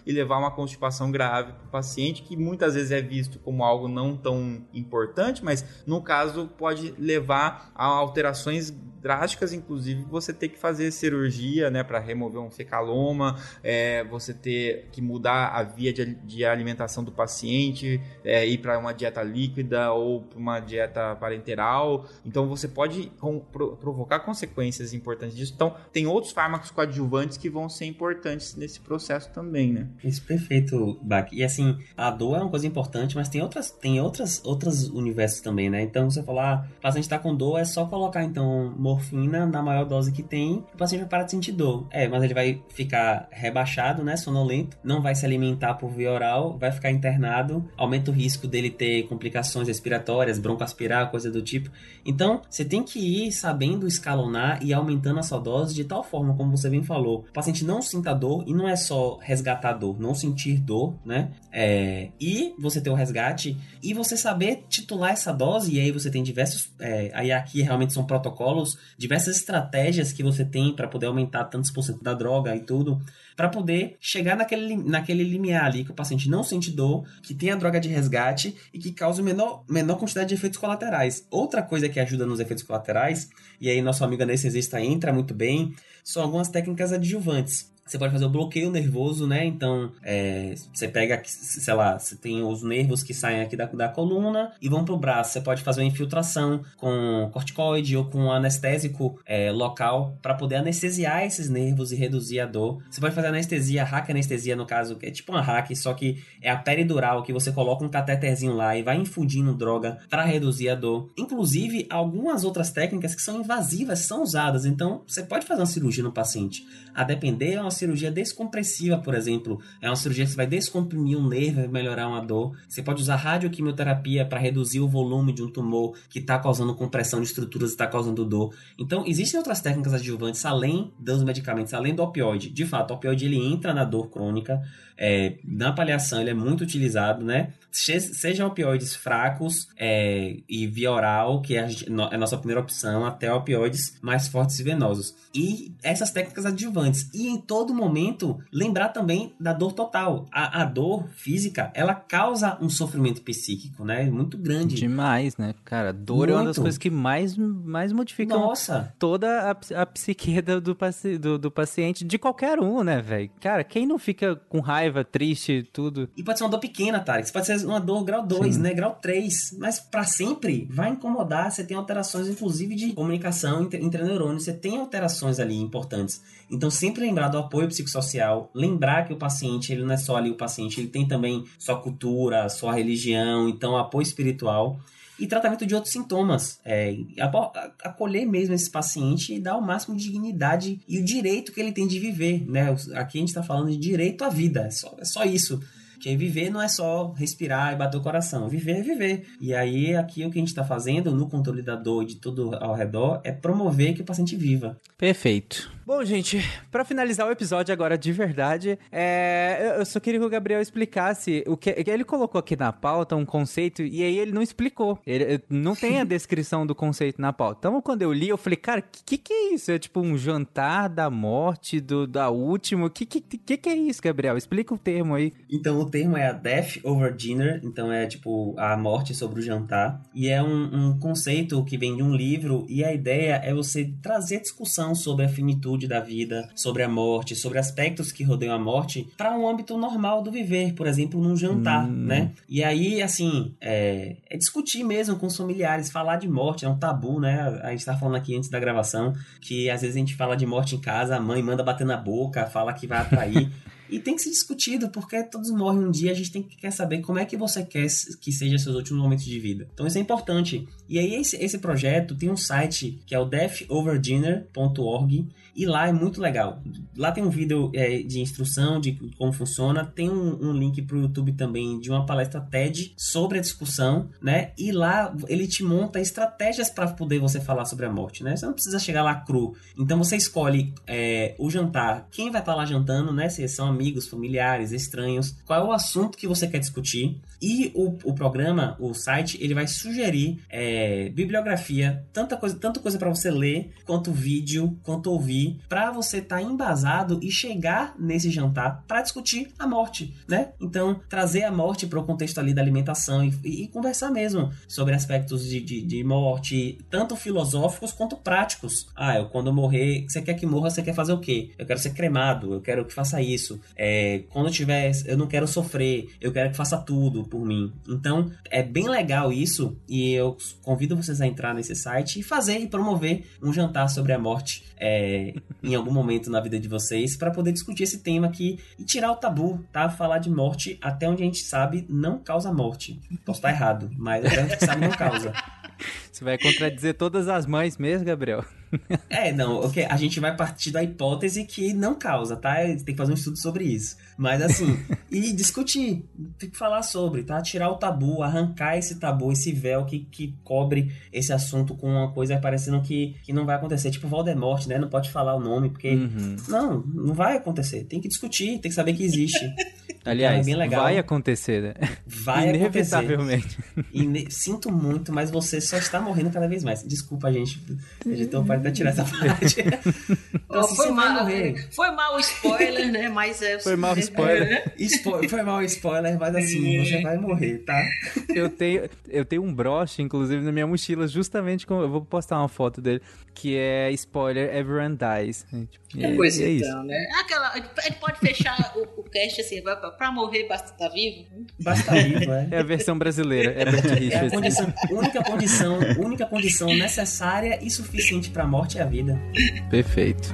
e levar uma constipação grave para o paciente, que muitas vezes é visto como algo não tão importante, mas no caso pode levar a alterações drásticas, inclusive você ter que fazer cirurgia, né, para remover um fecaloma, é, você ter que mudar a via de, de alimentação do paciente, é, ir para uma dieta líquida ou para uma dieta parenteral. Então você pode com, pro, provocar consequências importantes disso. Então tem outros fármacos coadjuvantes que vão ser importantes nesse processo também, né? Isso perfeito, Bach. E assim, a dor é uma coisa importante, mas tem outras, tem outras, outros universos também, né? Então você falar, ah, o paciente está com dor, é só colocar então morfina na maior dose que tem, o paciente vai parar de sentir dor. É, mas ele vai ficar rebaixado, né? Sonolento, não vai se alimentar por via oral, vai ficar internado, aumenta o risco dele ter complicações respiratórias, broncoaspirar, coisa do tipo. Então, você tem que ir sabendo escalonar e aumentando a sua dose de tal forma, como você bem falou, o paciente não sinta dor e não é só resgatar dor, não sentir dor, né? É, e você ter o resgate e você saber titular essa dose, e aí você tem diversos. É, aí aqui realmente são protocolos, diversas estratégias que você tem para poder aumentar tantos por cento da droga e tudo para poder chegar naquele, naquele limiar ali que o paciente não sente dor, que tem a droga de resgate e que cause menor, menor quantidade de efeitos colaterais. Outra coisa que ajuda nos efeitos colaterais, e aí nosso amigo anestesista entra muito bem, são algumas técnicas adjuvantes. Você pode fazer o bloqueio nervoso, né? Então, é, você pega, sei lá, você tem os nervos que saem aqui da, da coluna e vão pro braço. Você pode fazer uma infiltração com corticoide ou com anestésico é, local para poder anestesiar esses nervos e reduzir a dor. Você pode fazer anestesia, hack anestesia no caso, que é tipo uma hack, só que é a peridural que você coloca um cateterzinho lá e vai infundindo droga para reduzir a dor. Inclusive, algumas outras técnicas que são invasivas são usadas. Então, você pode fazer uma cirurgia no paciente. A depender, é uma cirurgia descompressiva, por exemplo. É uma cirurgia que você vai descomprimir um nervo e melhorar uma dor. Você pode usar radioquimioterapia para reduzir o volume de um tumor que está causando compressão de estruturas e está causando dor. Então, existem outras técnicas adjuvantes além dos medicamentos, além do opioide. De fato, o opioide ele entra na dor crônica. É, na paliação ele é muito utilizado, né? Sejam opioides fracos é, e via oral, que é a, é a nossa primeira opção, até opioides mais fortes e venosos. E essas técnicas adjuvantes. E em todo momento, lembrar também da dor total. A, a dor física, ela causa um sofrimento psíquico, né? Muito grande. Demais, né? Cara, dor muito. é uma das coisas que mais, mais modificam Nossa. toda a, a psique do, do, do paciente, de qualquer um, né, velho? Cara, quem não fica com raiva, triste, tudo? E pode ser uma dor pequena, Tarek. Pode ser uma dor grau 2, né? Grau 3. Mas para sempre vai incomodar. Você tem alterações, inclusive, de comunicação entre, entre neurônios. Você tem alterações ali importantes. Então, sempre lembrar do apoio psicossocial, lembrar que o paciente, ele não é só ali o paciente, ele tem também sua cultura, sua religião, então apoio espiritual e tratamento de outros sintomas. É, acolher mesmo esse paciente e dar o máximo de dignidade e o direito que ele tem de viver. Né? Aqui a gente está falando de direito à vida, é só, é só isso. Porque viver não é só respirar e bater o coração. Viver é viver. E aí, aqui o que a gente está fazendo no controle da dor e de tudo ao redor é promover que o paciente viva. Perfeito. Bom, gente, para finalizar o episódio agora de verdade, é, eu só queria que o Gabriel explicasse o que ele colocou aqui na pauta, um conceito, e aí ele não explicou. Ele não tem a descrição do conceito na pauta. Então, quando eu li, eu falei, cara, o que, que é isso? É tipo um jantar da morte do da última? O que, que, que, que é isso, Gabriel? Explica o termo aí. Então, o termo é a Death Over Dinner, então é tipo a morte sobre o jantar. E é um, um conceito que vem de um livro, e a ideia é você trazer discussão sobre a finitude da vida, sobre a morte, sobre aspectos que rodeiam a morte, para um âmbito normal do viver, por exemplo, num jantar, hum. né? E aí, assim, é, é, discutir mesmo com os familiares, falar de morte, é um tabu, né? A gente tá falando aqui antes da gravação que às vezes a gente fala de morte em casa, a mãe manda bater na boca, fala que vai atrair. E tem que ser discutido, porque todos morrem um dia, a gente tem que quer saber como é que você quer que seja seus últimos momentos de vida. Então isso é importante. E aí esse, esse projeto tem um site que é o deathoverdinner.org e lá é muito legal. Lá tem um vídeo é, de instrução de como funciona, tem um, um link para o YouTube também de uma palestra TED sobre a discussão, né? E lá ele te monta estratégias para poder você falar sobre a morte, né? Você não precisa chegar lá cru. Então você escolhe é, o jantar, quem vai estar tá lá jantando, né? Se são amigos, familiares, estranhos. Qual é o assunto que você quer discutir? E o, o programa, o site, ele vai sugerir é, bibliografia, tanta coisa, tanta coisa para você ler, quanto vídeo, quanto ouvir, para você estar tá embasado e chegar nesse jantar para discutir a morte, né? Então, trazer a morte para o contexto ali da alimentação e, e, e conversar mesmo sobre aspectos de, de, de, morte, tanto filosóficos quanto práticos. Ah, eu quando morrer, você quer que morra, você quer fazer o quê? Eu quero ser cremado, eu quero que faça isso. É, quando eu tiver, eu não quero sofrer, eu quero que faça tudo por mim. Então, é bem legal isso e eu convido vocês a entrar nesse site e fazer e promover um jantar sobre a morte é, em algum momento na vida de vocês para poder discutir esse tema aqui e tirar o tabu, tá? Falar de morte até onde a gente sabe não causa morte. Posso estar errado, mas até onde a gente sabe não causa. Você vai contradizer todas as mães mesmo, Gabriel? É, não, ok. A gente vai partir da hipótese que não causa, tá? Tem que fazer um estudo sobre isso. Mas assim, e discutir, tem que falar sobre, tá? Tirar o tabu, arrancar esse tabu, esse véu que, que cobre esse assunto com uma coisa parecendo que, que não vai acontecer. Tipo Voldemort, né? Não pode falar o nome, porque. Uhum. Não, não vai acontecer. Tem que discutir, tem que saber que existe. Aliás, é vai acontecer, né? Vai Inevitavelmente. Ine... Sinto muito, mas você só está morrendo cada vez mais. Desculpa, gente. A gente não pode tirar essa parte. então, assim, foi, mal, foi mal o spoiler, né? Mas é. Foi mal o spoiler. Spo... Foi mal o spoiler, mas assim, é. você vai morrer, tá? Eu tenho, eu tenho um broche, inclusive, na minha mochila, justamente com. Eu vou postar uma foto dele, que é spoiler Everyone Dies. Tipo, é, pois é, então, isso. né? Aquela, a gente pode fechar o, o cast assim, vai pra morrer basta estar tá vivo? Basta estar tá vivo, é. É a versão brasileira, é Bert É a condição, única condição, única condição necessária e suficiente pra morte é a vida. Perfeito.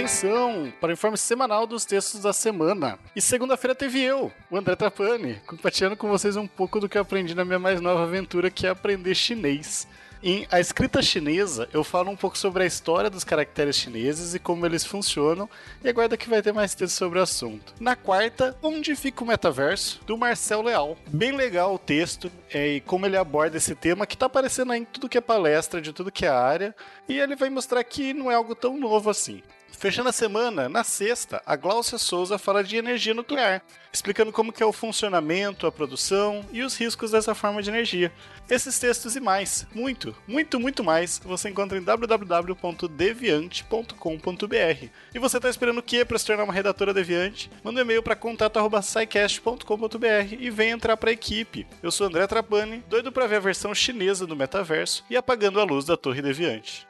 Atenção para o informe semanal dos textos da semana. E segunda-feira teve eu, o André Trapani, compartilhando com vocês um pouco do que eu aprendi na minha mais nova aventura, que é aprender chinês. Em A Escrita Chinesa, eu falo um pouco sobre a história dos caracteres chineses e como eles funcionam, e aguarda que vai ter mais texto sobre o assunto. Na quarta, Onde Fica o Metaverso, do Marcel Leal. Bem legal o texto é, e como ele aborda esse tema que está aparecendo em tudo que é palestra, de tudo que é área, e ele vai mostrar que não é algo tão novo assim. Fechando a semana, na sexta, a Glaucia Souza fala de energia nuclear, explicando como que é o funcionamento, a produção e os riscos dessa forma de energia. Esses textos e mais, muito, muito, muito mais, você encontra em www.deviante.com.br. E você está esperando o que para se tornar uma redatora deviante? Manda um e-mail para contato@scicast.com.br e vem entrar para a equipe. Eu sou André Trapani, doido para ver a versão chinesa do metaverso e apagando a luz da Torre Deviante.